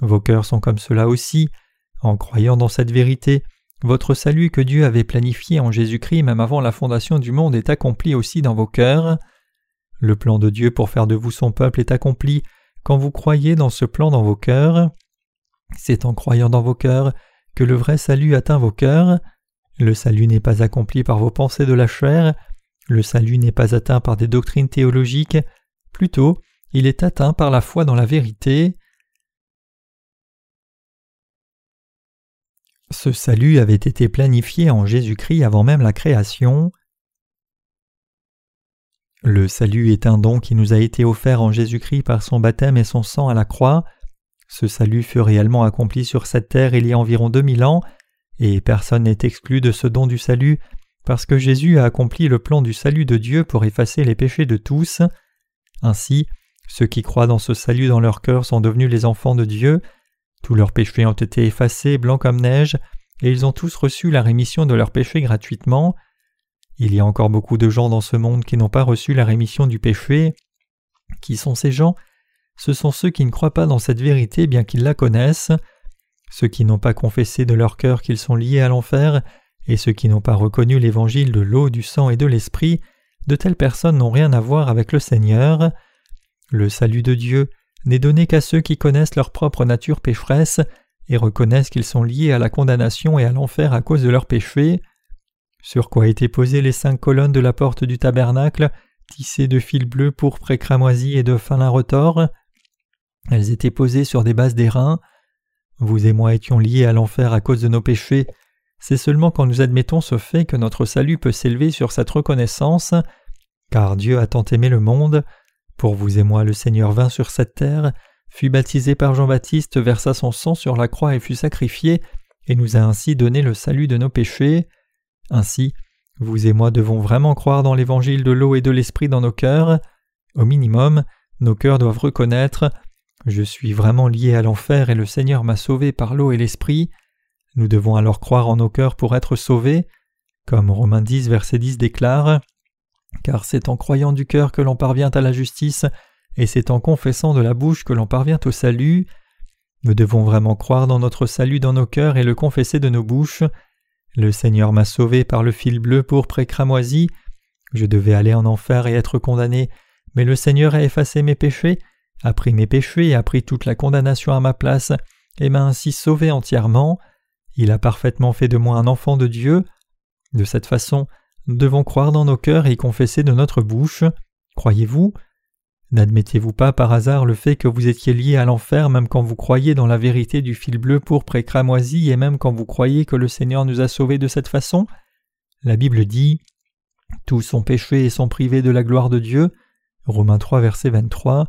Speaker 1: Vos cœurs sont comme cela aussi. En croyant dans cette vérité, votre salut que Dieu avait planifié en Jésus-Christ même avant la fondation du monde est accompli aussi dans vos cœurs. Le plan de Dieu pour faire de vous son peuple est accompli quand vous croyez dans ce plan dans vos cœurs. C'est en croyant dans vos cœurs que le vrai salut atteint vos cœurs. Le salut n'est pas accompli par vos pensées de la chair, le salut n'est pas atteint par des doctrines théologiques, plutôt il est atteint par la foi dans la vérité. Ce salut avait été planifié en Jésus-Christ avant même la création. Le salut est un don qui nous a été offert en Jésus-Christ par son baptême et son sang à la croix. Ce salut fut réellement accompli sur cette terre il y a environ deux mille ans, et personne n'est exclu de ce don du salut, parce que Jésus a accompli le plan du salut de Dieu pour effacer les péchés de tous. Ainsi, ceux qui croient dans ce salut dans leur cœur sont devenus les enfants de Dieu, tous leurs péchés ont été effacés, blancs comme neige, et ils ont tous reçu la rémission de leurs péchés gratuitement. Il y a encore beaucoup de gens dans ce monde qui n'ont pas reçu la rémission du péché. Qui sont ces gens? Ce sont ceux qui ne croient pas dans cette vérité bien qu'ils la connaissent, ceux qui n'ont pas confessé de leur cœur qu'ils sont liés à l'enfer, et ceux qui n'ont pas reconnu l'évangile de l'eau, du sang et de l'esprit, de telles personnes n'ont rien à voir avec le Seigneur. Le salut de Dieu n'est donné qu'à ceux qui connaissent leur propre nature pécheresse et reconnaissent qu'ils sont liés à la condamnation et à l'enfer à cause de leurs péchés. Sur quoi étaient posées les cinq colonnes de la porte du tabernacle, tissées de fils bleus, pourpre et cramoisi et de fin lin retors Elles étaient posées sur des bases d'airain. Vous et moi étions liés à l'enfer à cause de nos péchés. C'est seulement quand nous admettons ce fait que notre salut peut s'élever sur cette reconnaissance, car Dieu a tant aimé le monde. Pour vous et moi, le Seigneur vint sur cette terre, fut baptisé par Jean-Baptiste, versa son sang sur la croix et fut sacrifié, et nous a ainsi donné le salut de nos péchés. Ainsi, vous et moi devons vraiment croire dans l'évangile de l'eau et de l'esprit dans nos cœurs. Au minimum, nos cœurs doivent reconnaître Je suis vraiment lié à l'enfer et le Seigneur m'a sauvé par l'eau et l'esprit. Nous devons alors croire en nos cœurs pour être sauvés, comme Romains 10, verset 10 déclare Car c'est en croyant du cœur que l'on parvient à la justice, et c'est en confessant de la bouche que l'on parvient au salut. Nous devons vraiment croire dans notre salut dans nos cœurs et le confesser de nos bouches. Le Seigneur m'a sauvé par le fil bleu pour cramoisi. Je devais aller en enfer et être condamné, mais le Seigneur a effacé mes péchés, a pris mes péchés et a pris toute la condamnation à ma place, et m'a ainsi sauvé entièrement. Il a parfaitement fait de moi un enfant de Dieu. De cette façon, nous devons croire dans nos cœurs et confesser de notre bouche. Croyez-vous? N'admettez-vous pas par hasard le fait que vous étiez lié à l'enfer même quand vous croyez dans la vérité du fil bleu pourpre et cramoisi et même quand vous croyez que le Seigneur nous a sauvés de cette façon? La Bible dit Tous sont péchés et sont privés de la gloire de Dieu. Romains 3, verset 23.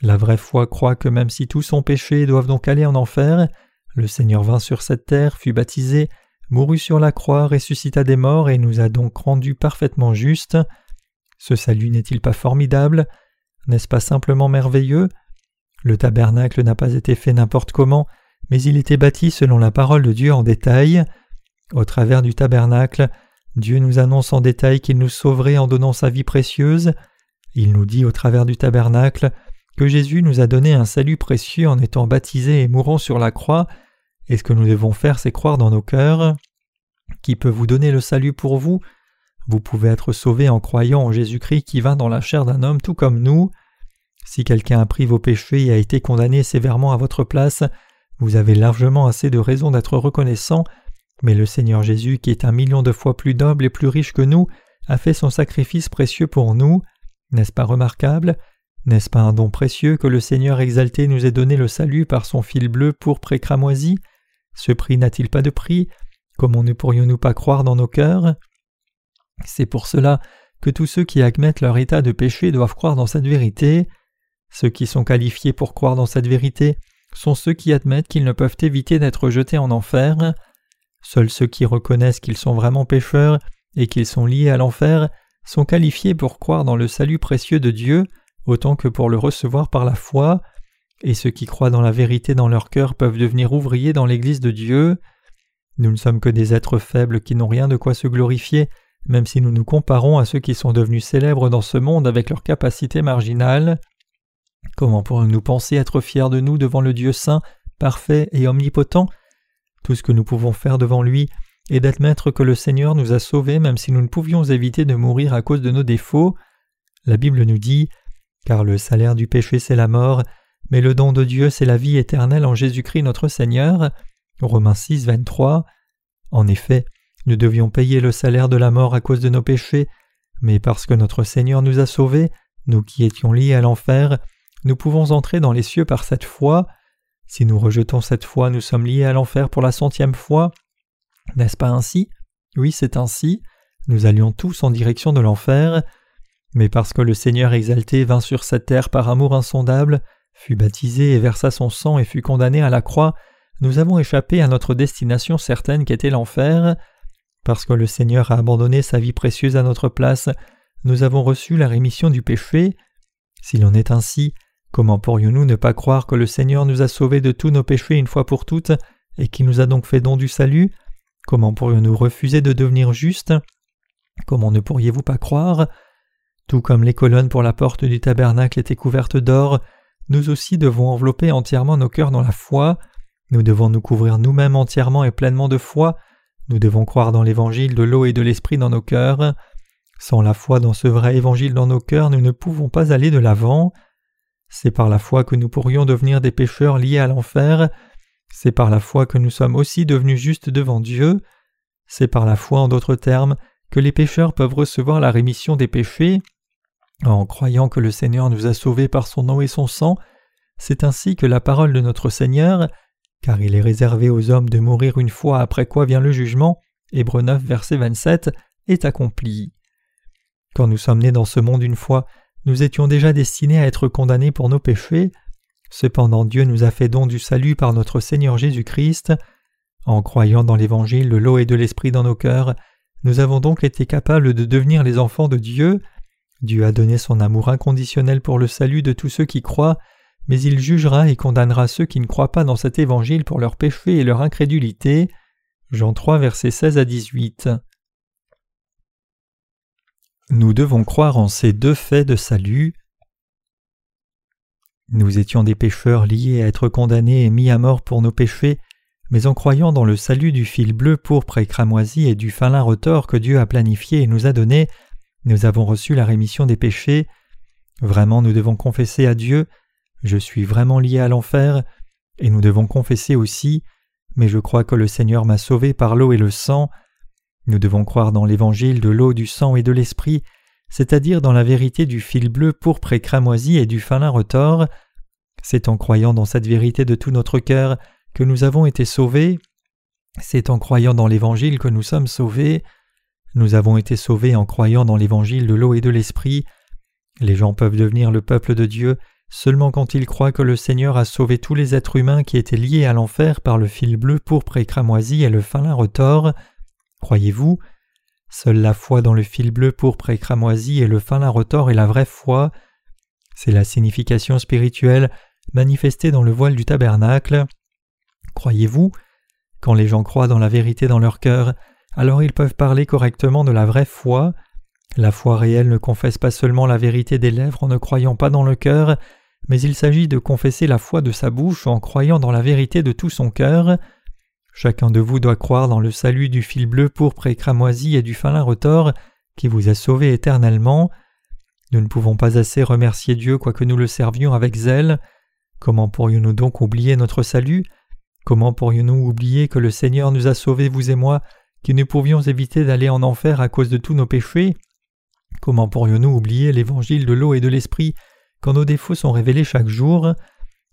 Speaker 1: La vraie foi croit que même si tous sont péchés et doivent donc aller en enfer, le Seigneur vint sur cette terre, fut baptisé, mourut sur la croix, ressuscita des morts et nous a donc rendus parfaitement justes. Ce salut n'est-il pas formidable? N'est-ce pas simplement merveilleux? Le tabernacle n'a pas été fait n'importe comment, mais il était bâti selon la parole de Dieu en détail. Au travers du tabernacle, Dieu nous annonce en détail qu'il nous sauverait en donnant sa vie précieuse. Il nous dit au travers du tabernacle que Jésus nous a donné un salut précieux en étant baptisé et mourant sur la croix, et ce que nous devons faire, c'est croire dans nos cœurs. Qui peut vous donner le salut pour vous? Vous pouvez être sauvé en croyant en Jésus-Christ qui vint dans la chair d'un homme tout comme nous. Si quelqu'un a pris vos péchés et a été condamné sévèrement à votre place, vous avez largement assez de raisons d'être reconnaissant, mais le Seigneur Jésus, qui est un million de fois plus noble et plus riche que nous, a fait son sacrifice précieux pour nous. N'est-ce pas remarquable? N'est-ce pas un don précieux que le Seigneur exalté nous ait donné le salut par son fil bleu pour précramoisi? Ce prix n'a-t-il pas de prix? Comment ne pourrions-nous pas croire dans nos cœurs? C'est pour cela que tous ceux qui admettent leur état de péché doivent croire dans cette vérité. Ceux qui sont qualifiés pour croire dans cette vérité sont ceux qui admettent qu'ils ne peuvent éviter d'être jetés en enfer. Seuls ceux qui reconnaissent qu'ils sont vraiment pécheurs et qu'ils sont liés à l'enfer sont qualifiés pour croire dans le salut précieux de Dieu autant que pour le recevoir par la foi et ceux qui croient dans la vérité dans leur cœur peuvent devenir ouvriers dans l'Église de Dieu. Nous ne sommes que des êtres faibles qui n'ont rien de quoi se glorifier, même si nous nous comparons à ceux qui sont devenus célèbres dans ce monde avec leurs capacités marginales. Comment pourrions-nous penser être fiers de nous devant le Dieu saint, parfait et omnipotent? Tout ce que nous pouvons faire devant lui est d'admettre que le Seigneur nous a sauvés même si nous ne pouvions éviter de mourir à cause de nos défauts. La Bible nous dit Car le salaire du péché c'est la mort, mais le don de Dieu, c'est la vie éternelle en Jésus-Christ notre Seigneur. Romains 6, 23. En effet, nous devions payer le salaire de la mort à cause de nos péchés, mais parce que notre Seigneur nous a sauvés, nous qui étions liés à l'enfer, nous pouvons entrer dans les cieux par cette foi. Si nous rejetons cette foi, nous sommes liés à l'enfer pour la centième fois. N'est-ce pas ainsi? Oui, c'est ainsi. Nous allions tous en direction de l'enfer. Mais parce que le Seigneur exalté vint sur cette terre par amour insondable, fut baptisé et versa son sang et fut condamné à la croix, nous avons échappé à notre destination certaine qu'était l'enfer. Parce que le Seigneur a abandonné sa vie précieuse à notre place, nous avons reçu la rémission du péché. S'il en est ainsi, comment pourrions-nous ne pas croire que le Seigneur nous a sauvés de tous nos péchés une fois pour toutes et qu'il nous a donc fait don du salut? Comment pourrions-nous refuser de devenir justes Comment ne pourriez-vous pas croire? Tout comme les colonnes pour la porte du tabernacle étaient couvertes d'or, nous aussi devons envelopper entièrement nos cœurs dans la foi, nous devons nous couvrir nous-mêmes entièrement et pleinement de foi, nous devons croire dans l'évangile de l'eau et de l'esprit dans nos cœurs. Sans la foi dans ce vrai évangile dans nos cœurs, nous ne pouvons pas aller de l'avant. C'est par la foi que nous pourrions devenir des pécheurs liés à l'enfer, c'est par la foi que nous sommes aussi devenus justes devant Dieu, c'est par la foi en d'autres termes que les pécheurs peuvent recevoir la rémission des péchés. En croyant que le Seigneur nous a sauvés par son nom et son sang, c'est ainsi que la parole de notre Seigneur, car il est réservé aux hommes de mourir une fois après quoi vient le jugement, Hébreu 9 verset 27, est accomplie. Quand nous sommes nés dans ce monde une fois, nous étions déjà destinés à être condamnés pour nos péchés. Cependant Dieu nous a fait don du salut par notre Seigneur Jésus-Christ. En croyant dans l'évangile de l'eau et de l'esprit dans nos cœurs, nous avons donc été capables de devenir les enfants de Dieu. Dieu a donné son amour inconditionnel pour le salut de tous ceux qui croient, mais il jugera et condamnera ceux qui ne croient pas dans cet évangile pour leurs péchés et leur incrédulité. Jean 3 versets 16 à 18. Nous devons croire en ces deux faits de salut. Nous étions des pécheurs liés à être condamnés et mis à mort pour nos péchés, mais en croyant dans le salut du fil bleu, pourpre et cramoisi et du fin lin retors que Dieu a planifié et nous a donné, nous avons reçu la rémission des péchés. Vraiment nous devons confesser à Dieu Je suis vraiment lié à l'enfer, et nous devons confesser aussi Mais je crois que le Seigneur m'a sauvé par l'eau et le sang. Nous devons croire dans l'évangile de l'eau, du sang et de l'esprit, c'est-à-dire dans la vérité du fil bleu pourpre et cramoisi et du fin lin retors. C'est en croyant dans cette vérité de tout notre cœur que nous avons été sauvés. C'est en croyant dans l'Évangile que nous sommes sauvés. Nous avons été sauvés en croyant dans l'Évangile de l'eau et de l'Esprit. Les gens peuvent devenir le peuple de Dieu seulement quand ils croient que le Seigneur a sauvé tous les êtres humains qui étaient liés à l'enfer par le fil bleu pourpre et cramoisi et le fin retors. Croyez-vous? Seule la foi dans le fil bleu pourpre et cramoisi et le fin retors est la vraie foi. C'est la signification spirituelle manifestée dans le voile du tabernacle. Croyez-vous? Quand les gens croient dans la vérité dans leur cœur, alors ils peuvent parler correctement de la vraie foi. La foi réelle ne confesse pas seulement la vérité des lèvres en ne croyant pas dans le cœur, mais il s'agit de confesser la foi de sa bouche en croyant dans la vérité de tout son cœur. Chacun de vous doit croire dans le salut du fil bleu pourpre et cramoisi et du fin lin retors qui vous a sauvé éternellement. Nous ne pouvons pas assez remercier Dieu quoique nous le servions avec zèle. Comment pourrions-nous donc oublier notre salut? Comment pourrions-nous oublier que le Seigneur nous a sauvés, vous et moi, qui ne pouvions éviter d'aller en enfer à cause de tous nos péchés? Comment pourrions-nous oublier l'évangile de l'eau et de l'esprit quand nos défauts sont révélés chaque jour?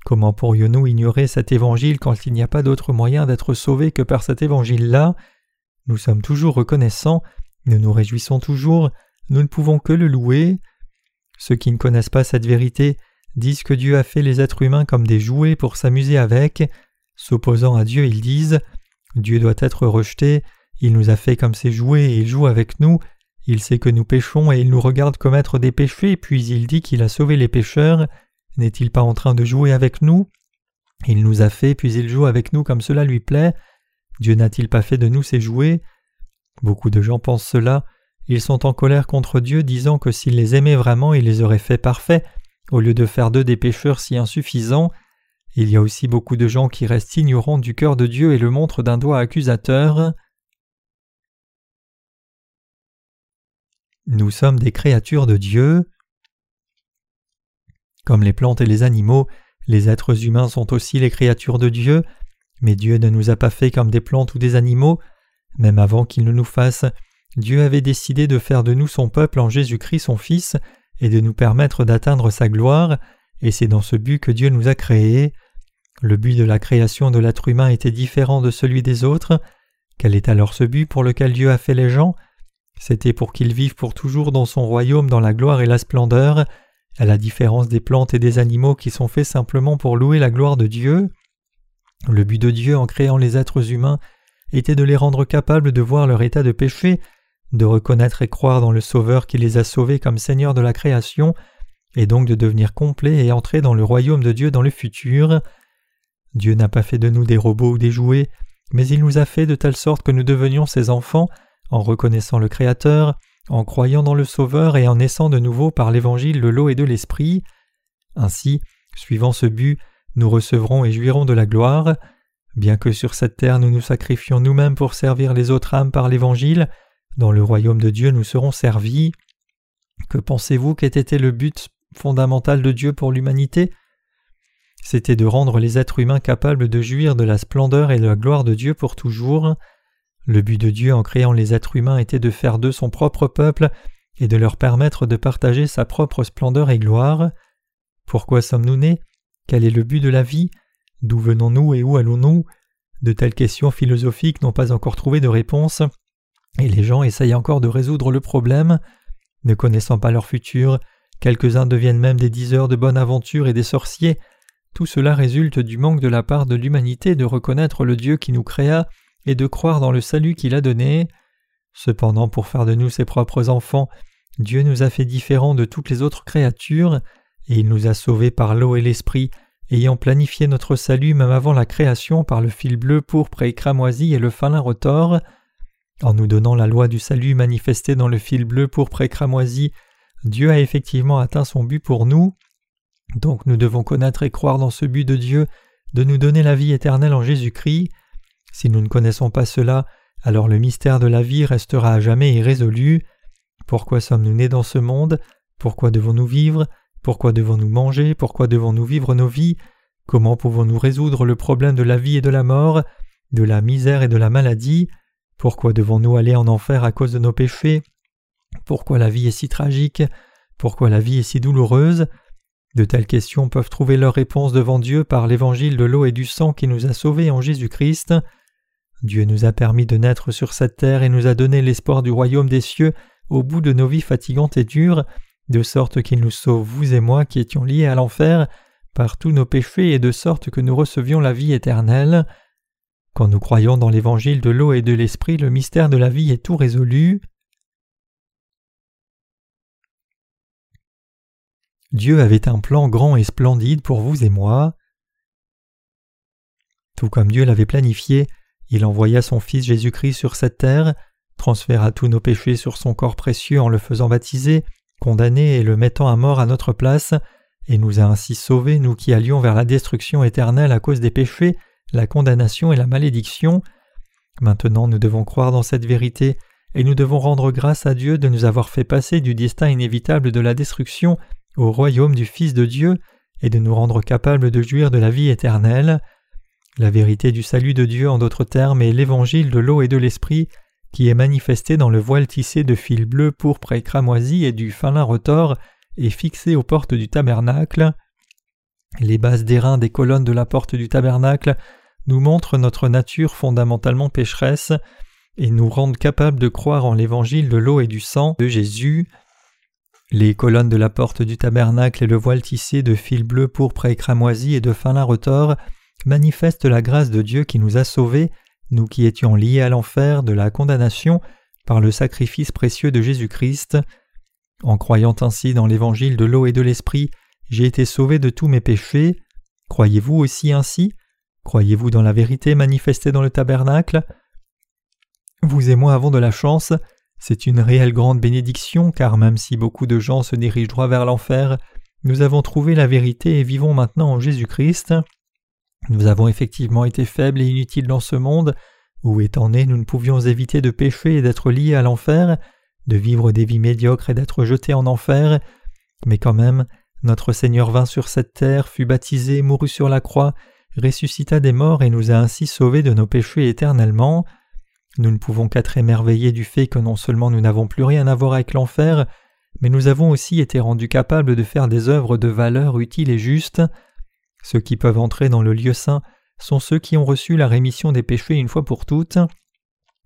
Speaker 1: Comment pourrions-nous ignorer cet évangile quand il n'y a pas d'autre moyen d'être sauvés que par cet évangile-là? Nous sommes toujours reconnaissants, nous nous réjouissons toujours, nous ne pouvons que le louer. Ceux qui ne connaissent pas cette vérité disent que Dieu a fait les êtres humains comme des jouets pour s'amuser avec. S'opposant à Dieu, ils disent Dieu doit être rejeté, il nous a fait comme ses jouets et il joue avec nous, il sait que nous péchons et il nous regarde commettre des péchés, puis il dit qu'il a sauvé les pécheurs. N'est-il pas en train de jouer avec nous? Il nous a fait, puis il joue avec nous comme cela lui plaît. Dieu n'a-t-il pas fait de nous ses jouets? Beaucoup de gens pensent cela. Ils sont en colère contre Dieu, disant que s'il les aimait vraiment, il les aurait fait parfaits, au lieu de faire d'eux des pécheurs si insuffisants. Il y a aussi beaucoup de gens qui restent ignorants du cœur de Dieu et le montrent d'un doigt accusateur. Nous sommes des créatures de Dieu. Comme les plantes et les animaux, les êtres humains sont aussi les créatures de Dieu, mais Dieu ne nous a pas fait comme des plantes ou des animaux. Même avant qu'il ne nous fasse, Dieu avait décidé de faire de nous son peuple en Jésus-Christ son Fils et de nous permettre d'atteindre sa gloire, et c'est dans ce but que Dieu nous a créés. Le but de la création de l'être humain était différent de celui des autres. Quel est alors ce but pour lequel Dieu a fait les gens? C'était pour qu'ils vivent pour toujours dans son royaume dans la gloire et la splendeur, à la différence des plantes et des animaux qui sont faits simplement pour louer la gloire de Dieu. Le but de Dieu en créant les êtres humains était de les rendre capables de voir leur état de péché, de reconnaître et croire dans le Sauveur qui les a sauvés comme Seigneur de la création, et donc de devenir complets et entrer dans le royaume de Dieu dans le futur. Dieu n'a pas fait de nous des robots ou des jouets, mais il nous a fait de telle sorte que nous devenions ses enfants en reconnaissant le Créateur, en croyant dans le Sauveur et en naissant de nouveau par l'évangile de l'eau et de l'Esprit. Ainsi, suivant ce but, nous recevrons et jouirons de la gloire. Bien que sur cette terre nous nous sacrifions nous-mêmes pour servir les autres âmes par l'Évangile, dans le royaume de Dieu nous serons servis. Que pensez-vous qu'ait été le but fondamental de Dieu pour l'humanité? C'était de rendre les êtres humains capables de jouir de la splendeur et de la gloire de Dieu pour toujours. Le but de Dieu en créant les êtres humains était de faire d'eux son propre peuple et de leur permettre de partager sa propre splendeur et gloire. Pourquoi sommes-nous nés? Quel est le but de la vie? D'où venons-nous et où allons-nous? De telles questions philosophiques n'ont pas encore trouvé de réponse, et les gens essayent encore de résoudre le problème. Ne connaissant pas leur futur, quelques-uns deviennent même des diseurs de bonne aventure et des sorciers. Tout cela résulte du manque de la part de l'humanité de reconnaître le Dieu qui nous créa et de croire dans le salut qu'il a donné. Cependant, pour faire de nous ses propres enfants, Dieu nous a fait différents de toutes les autres créatures, et il nous a sauvés par l'eau et l'esprit, ayant planifié notre salut même avant la création par le fil bleu, pourpre et cramoisi et le fin lin retors. En nous donnant la loi du salut manifestée dans le fil bleu, pourpre et cramoisi, Dieu a effectivement atteint son but pour nous. Donc nous devons connaître et croire dans ce but de Dieu, de nous donner la vie éternelle en Jésus-Christ. Si nous ne connaissons pas cela, alors le mystère de la vie restera à jamais irrésolu. Pourquoi sommes-nous nés dans ce monde? Pourquoi devons-nous vivre? Pourquoi devons-nous manger? Pourquoi devons-nous vivre nos vies? Comment pouvons-nous résoudre le problème de la vie et de la mort, de la misère et de la maladie? Pourquoi devons-nous aller en enfer à cause de nos péchés? Pourquoi la vie est si tragique? Pourquoi la vie est si douloureuse? De telles questions peuvent trouver leur réponse devant Dieu par l'évangile de l'eau et du sang qui nous a sauvés en Jésus-Christ. Dieu nous a permis de naître sur cette terre et nous a donné l'espoir du royaume des cieux au bout de nos vies fatigantes et dures, de sorte qu'il nous sauve, vous et moi qui étions liés à l'enfer, par tous nos péchés et de sorte que nous recevions la vie éternelle. Quand nous croyons dans l'évangile de l'eau et de l'esprit, le mystère de la vie est tout résolu. Dieu avait un plan grand et splendide pour vous et moi. Tout comme Dieu l'avait planifié, il envoya son Fils Jésus-Christ sur cette terre, transféra tous nos péchés sur son corps précieux en le faisant baptiser, condamné et le mettant à mort à notre place, et nous a ainsi sauvés, nous qui allions vers la destruction éternelle à cause des péchés, la condamnation et la malédiction. Maintenant nous devons croire dans cette vérité, et nous devons rendre grâce à Dieu de nous avoir fait passer du destin inévitable de la destruction au royaume du Fils de Dieu, et de nous rendre capables de jouir de la vie éternelle. La vérité du salut de Dieu en d'autres termes est l'évangile de l'eau et de l'esprit qui est manifesté dans le voile tissé de fil bleu, pourpre et cramoisi et du fin lin retors et fixé aux portes du tabernacle. Les bases d'airain des colonnes de la porte du tabernacle nous montrent notre nature fondamentalement pécheresse et nous rendent capables de croire en l'évangile de l'eau et du sang de Jésus. Les colonnes de la porte du tabernacle et le voile tissé de fil bleu, pourpre et cramoisi et de fin lin retors manifeste la grâce de Dieu qui nous a sauvés, nous qui étions liés à l'enfer, de la condamnation, par le sacrifice précieux de Jésus-Christ. En croyant ainsi dans l'évangile de l'eau et de l'esprit, j'ai été sauvé de tous mes péchés. Croyez-vous aussi ainsi? Croyez-vous dans la vérité manifestée dans le tabernacle? Vous et moi avons de la chance, c'est une réelle grande bénédiction car même si beaucoup de gens se dirigent droit vers l'enfer, nous avons trouvé la vérité et vivons maintenant en Jésus-Christ. Nous avons effectivement été faibles et inutiles dans ce monde, où étant nés nous ne pouvions éviter de pécher et d'être liés à l'enfer, de vivre des vies médiocres et d'être jetés en enfer, mais quand même, notre Seigneur vint sur cette terre, fut baptisé, mourut sur la croix, ressuscita des morts et nous a ainsi sauvés de nos péchés éternellement. Nous ne pouvons qu'être émerveillés du fait que non seulement nous n'avons plus rien à voir avec l'enfer, mais nous avons aussi été rendus capables de faire des œuvres de valeur utiles et justes. Ceux qui peuvent entrer dans le lieu saint sont ceux qui ont reçu la rémission des péchés une fois pour toutes.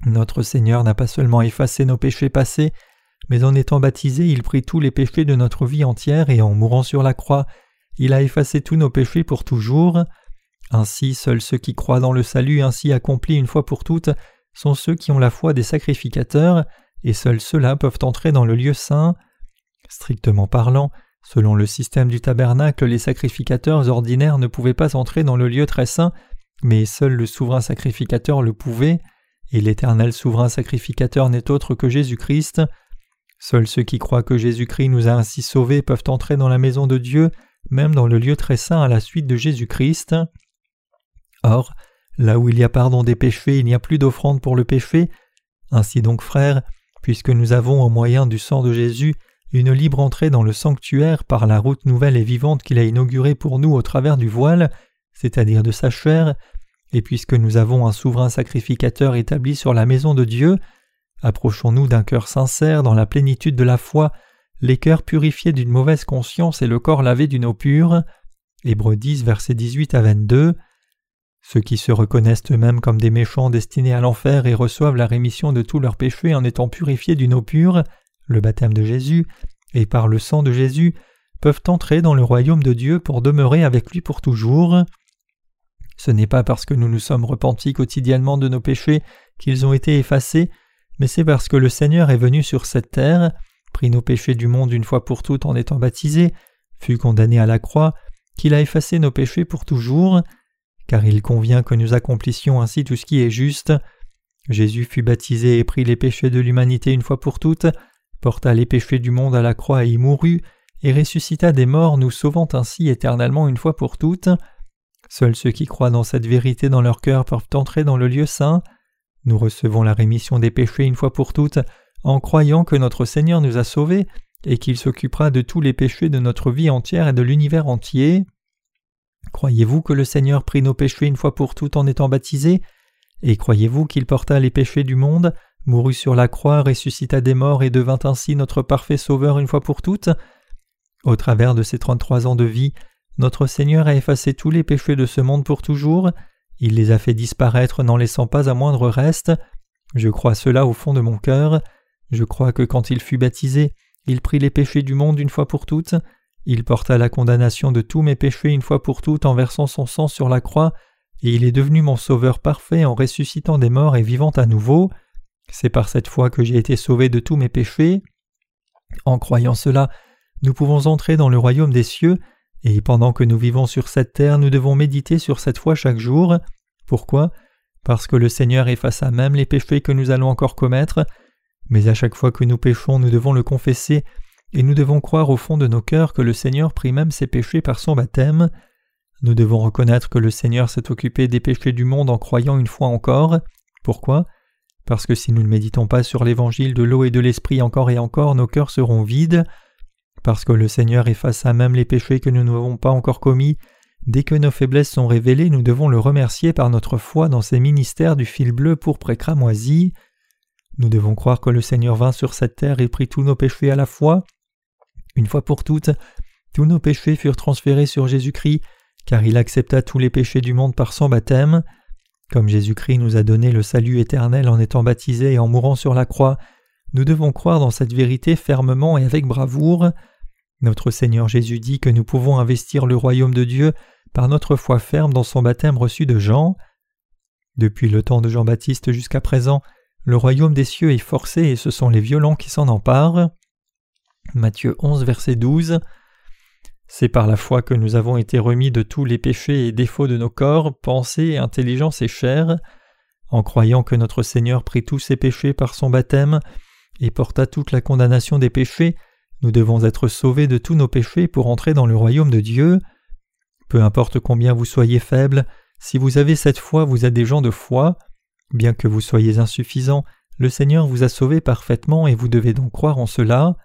Speaker 1: Notre Seigneur n'a pas seulement effacé nos péchés passés, mais en étant baptisé, il prit tous les péchés de notre vie entière et en mourant sur la croix, il a effacé tous nos péchés pour toujours. Ainsi, seuls ceux qui croient dans le salut ainsi accompli une fois pour toutes sont ceux qui ont la foi des sacrificateurs, et seuls ceux-là peuvent entrer dans le lieu saint. Strictement parlant, Selon le système du tabernacle, les sacrificateurs ordinaires ne pouvaient pas entrer dans le lieu très saint, mais seul le souverain sacrificateur le pouvait, et l'éternel souverain sacrificateur n'est autre que Jésus-Christ. Seuls ceux qui croient que Jésus-Christ nous a ainsi sauvés peuvent entrer dans la maison de Dieu, même dans le lieu très saint à la suite de Jésus-Christ. Or, là où il y a pardon des péchés, il n'y a plus d'offrande pour le péché. Ainsi donc, frères, puisque nous avons au moyen du sang de Jésus une libre entrée dans le sanctuaire par la route nouvelle et vivante qu'il a inaugurée pour nous au travers du voile, c'est-à-dire de sa chair, et puisque nous avons un souverain sacrificateur établi sur la maison de Dieu, approchons-nous d'un cœur sincère dans la plénitude de la foi, les cœurs purifiés d'une mauvaise conscience et le corps lavé d'une eau pure. Hébreux 10, versets 18 à 22. Ceux qui se reconnaissent eux-mêmes comme des méchants destinés à l'enfer et reçoivent la rémission de tous leurs péchés en étant purifiés d'une eau pure, le baptême de Jésus, et par le sang de Jésus, peuvent entrer dans le royaume de Dieu pour demeurer avec lui pour toujours. Ce n'est pas parce que nous nous sommes repentis quotidiennement de nos péchés qu'ils ont été effacés, mais c'est parce que le Seigneur est venu sur cette terre, prit nos péchés du monde une fois pour toutes en étant baptisé, fut condamné à la croix, qu'il a effacé nos péchés pour toujours, car il convient que nous accomplissions ainsi tout ce qui est juste. Jésus fut baptisé et prit les péchés de l'humanité une fois pour toutes, porta les péchés du monde à la croix et y mourut, et ressuscita des morts, nous sauvant ainsi éternellement une fois pour toutes. Seuls ceux qui croient dans cette vérité dans leur cœur peuvent entrer dans le lieu saint. Nous recevons la rémission des péchés une fois pour toutes en croyant que notre Seigneur nous a sauvés et qu'il s'occupera de tous les péchés de notre vie entière et de l'univers entier. Croyez-vous que le Seigneur prit nos péchés une fois pour toutes en étant baptisé? Et croyez-vous qu'il porta les péchés du monde, mourut sur la croix, ressuscita des morts et devint ainsi notre parfait Sauveur une fois pour toutes Au travers de ces trente-trois ans de vie, notre Seigneur a effacé tous les péchés de ce monde pour toujours, il les a fait disparaître n'en laissant pas un moindre reste. Je crois cela au fond de mon cœur. Je crois que quand il fut baptisé, il prit les péchés du monde une fois pour toutes, il porta la condamnation de tous mes péchés une fois pour toutes en versant son sang sur la croix, et il est devenu mon sauveur parfait en ressuscitant des morts et vivant à nouveau. C'est par cette foi que j'ai été sauvé de tous mes péchés. En croyant cela, nous pouvons entrer dans le royaume des cieux, et pendant que nous vivons sur cette terre, nous devons méditer sur cette foi chaque jour. Pourquoi? Parce que le Seigneur effaça même les péchés que nous allons encore commettre, mais à chaque fois que nous péchons, nous devons le confesser, et nous devons croire au fond de nos cœurs que le Seigneur prit même ses péchés par son baptême. Nous devons reconnaître que le Seigneur s'est occupé des péchés du monde en croyant une fois encore. Pourquoi? Parce que si nous ne méditons pas sur l'évangile de l'eau et de l'esprit encore et encore, nos cœurs seront vides. Parce que le Seigneur effaça même les péchés que nous n'avons pas encore commis, dès que nos faiblesses sont révélées, nous devons le remercier par notre foi dans ses ministères du fil bleu pour cramoisi. Nous devons croire que le Seigneur vint sur cette terre et prit tous nos péchés à la fois. Une fois pour toutes, tous nos péchés furent transférés sur Jésus-Christ, car il accepta tous les péchés du monde par son baptême. Comme Jésus-Christ nous a donné le salut éternel en étant baptisé et en mourant sur la croix, nous devons croire dans cette vérité fermement et avec bravoure. Notre Seigneur Jésus dit que nous pouvons investir le royaume de Dieu par notre foi ferme dans son baptême reçu de Jean. Depuis le temps de Jean-Baptiste jusqu'à présent, le royaume des cieux est forcé et ce sont les violents qui s'en emparent. Matthieu 11, verset 12. C'est par la foi que nous avons été remis de tous les péchés et défauts de nos corps, pensées, intelligence et chair. En croyant que notre Seigneur prit tous ses péchés par son baptême et porta toute la condamnation des péchés, nous devons être sauvés de tous nos péchés pour entrer dans le royaume de Dieu. Peu importe combien vous soyez faible, si vous avez cette foi, vous êtes des gens de foi. Bien que vous soyez insuffisants, le Seigneur vous a sauvé parfaitement et vous devez donc croire en cela.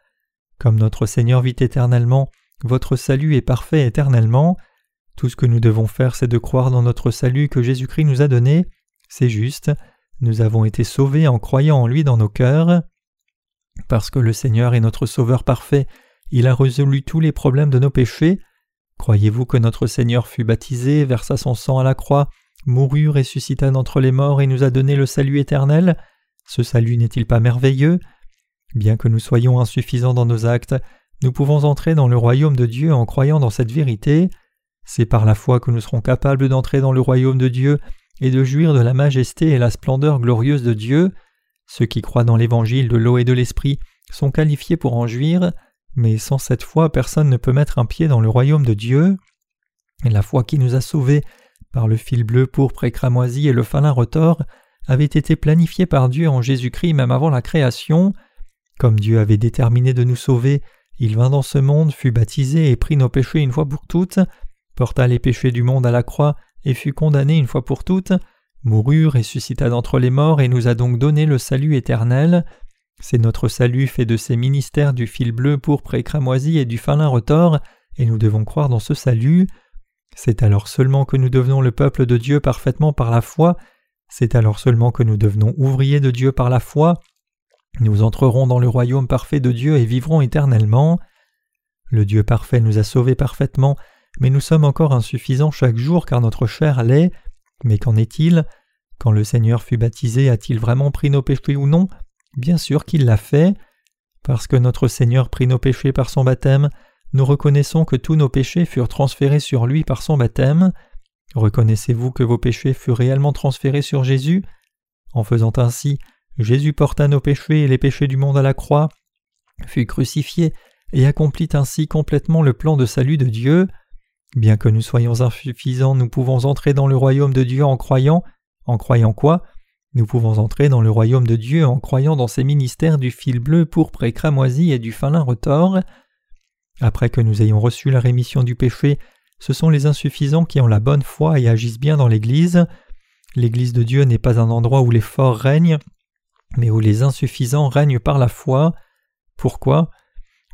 Speaker 1: Comme notre Seigneur vit éternellement, votre salut est parfait éternellement. Tout ce que nous devons faire, c'est de croire dans notre salut que Jésus-Christ nous a donné. C'est juste. Nous avons été sauvés en croyant en lui dans nos cœurs. Parce que le Seigneur est notre Sauveur parfait, il a résolu tous les problèmes de nos péchés. Croyez-vous que notre Seigneur fut baptisé, versa son sang à la croix, mourut, ressuscita d'entre les morts et nous a donné le salut éternel? Ce salut n'est-il pas merveilleux? Bien que nous soyons insuffisants dans nos actes, nous pouvons entrer dans le royaume de Dieu en croyant dans cette vérité. C'est par la foi que nous serons capables d'entrer dans le royaume de Dieu et de jouir de la majesté et la splendeur glorieuse de Dieu. Ceux qui croient dans l'évangile de l'eau et de l'esprit sont qualifiés pour en jouir, mais sans cette foi personne ne peut mettre un pied dans le royaume de Dieu. La foi qui nous a sauvés par le fil bleu pourpre et cramoisi et le falin retors avait été planifiée par Dieu en Jésus-Christ même avant la création. Comme Dieu avait déterminé de nous sauver, il vint dans ce monde, fut baptisé et prit nos péchés une fois pour toutes, porta les péchés du monde à la croix et fut condamné une fois pour toutes, mourut, ressuscita d'entre les morts et nous a donc donné le salut éternel. C'est notre salut fait de ces ministères du fil bleu, pourpre et cramoisi et du falin retors, et nous devons croire dans ce salut. C'est alors seulement que nous devenons le peuple de Dieu parfaitement par la foi, c'est alors seulement que nous devenons ouvriers de Dieu par la foi, nous entrerons dans le royaume parfait de Dieu et vivrons éternellement. Le Dieu parfait nous a sauvés parfaitement, mais nous sommes encore insuffisants chaque jour car notre chair l'est. Mais qu'en est-il? Quand le Seigneur fut baptisé, a-t-il vraiment pris nos péchés ou non? Bien sûr qu'il l'a fait. Parce que notre Seigneur prit nos péchés par son baptême, nous reconnaissons que tous nos péchés furent transférés sur lui par son baptême. Reconnaissez-vous que vos péchés furent réellement transférés sur Jésus? En faisant ainsi, Jésus porta nos péchés et les péchés du monde à la croix, fut crucifié et accomplit ainsi complètement le plan de salut de Dieu. Bien que nous soyons insuffisants, nous pouvons entrer dans le royaume de Dieu en croyant. En croyant quoi? Nous pouvons entrer dans le royaume de Dieu en croyant dans ces ministères du fil bleu, pourpre et cramoisi et du fin lin retors. Après que nous ayons reçu la rémission du péché, ce sont les insuffisants qui ont la bonne foi et agissent bien dans l'Église. L'Église de Dieu n'est pas un endroit où les forts règnent, mais où les insuffisants règnent par la foi. Pourquoi?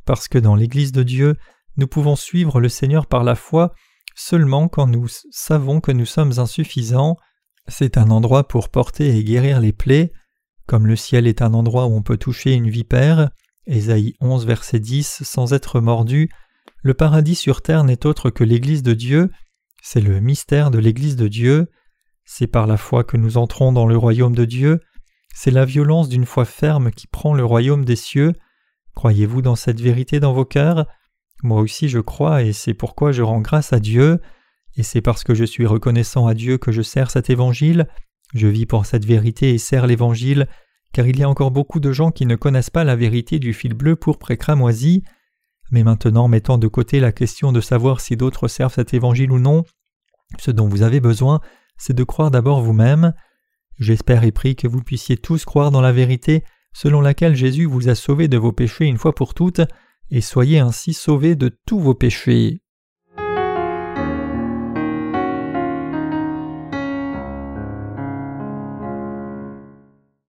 Speaker 1: Parce que dans l'Église de Dieu, nous pouvons suivre le Seigneur par la foi seulement quand nous savons que nous sommes insuffisants. C'est un endroit pour porter et guérir les plaies, comme le ciel est un endroit où on peut toucher une vipère, Ésaïe 11 verset 10, sans être mordu, le paradis sur terre n'est autre que l'Église de Dieu, c'est le mystère de l'Église de Dieu, c'est par la foi que nous entrons dans le royaume de Dieu, c'est la violence d'une foi ferme qui prend le royaume des cieux. Croyez-vous dans cette vérité dans vos cœurs? Moi aussi je crois et c'est pourquoi je rends grâce à Dieu. Et c'est parce que je suis reconnaissant à Dieu que je sers cet évangile. Je vis pour cette vérité et sers l'évangile, car il y a encore beaucoup de gens qui ne connaissent pas la vérité du fil bleu pour cramoisi. Mais maintenant, mettant de côté la question de savoir si d'autres servent cet évangile ou non, ce dont vous avez besoin, c'est de croire d'abord vous-même. J'espère et prie que vous puissiez tous croire dans la vérité selon laquelle Jésus vous a sauvé de vos péchés une fois pour toutes, et soyez ainsi sauvés de tous vos péchés.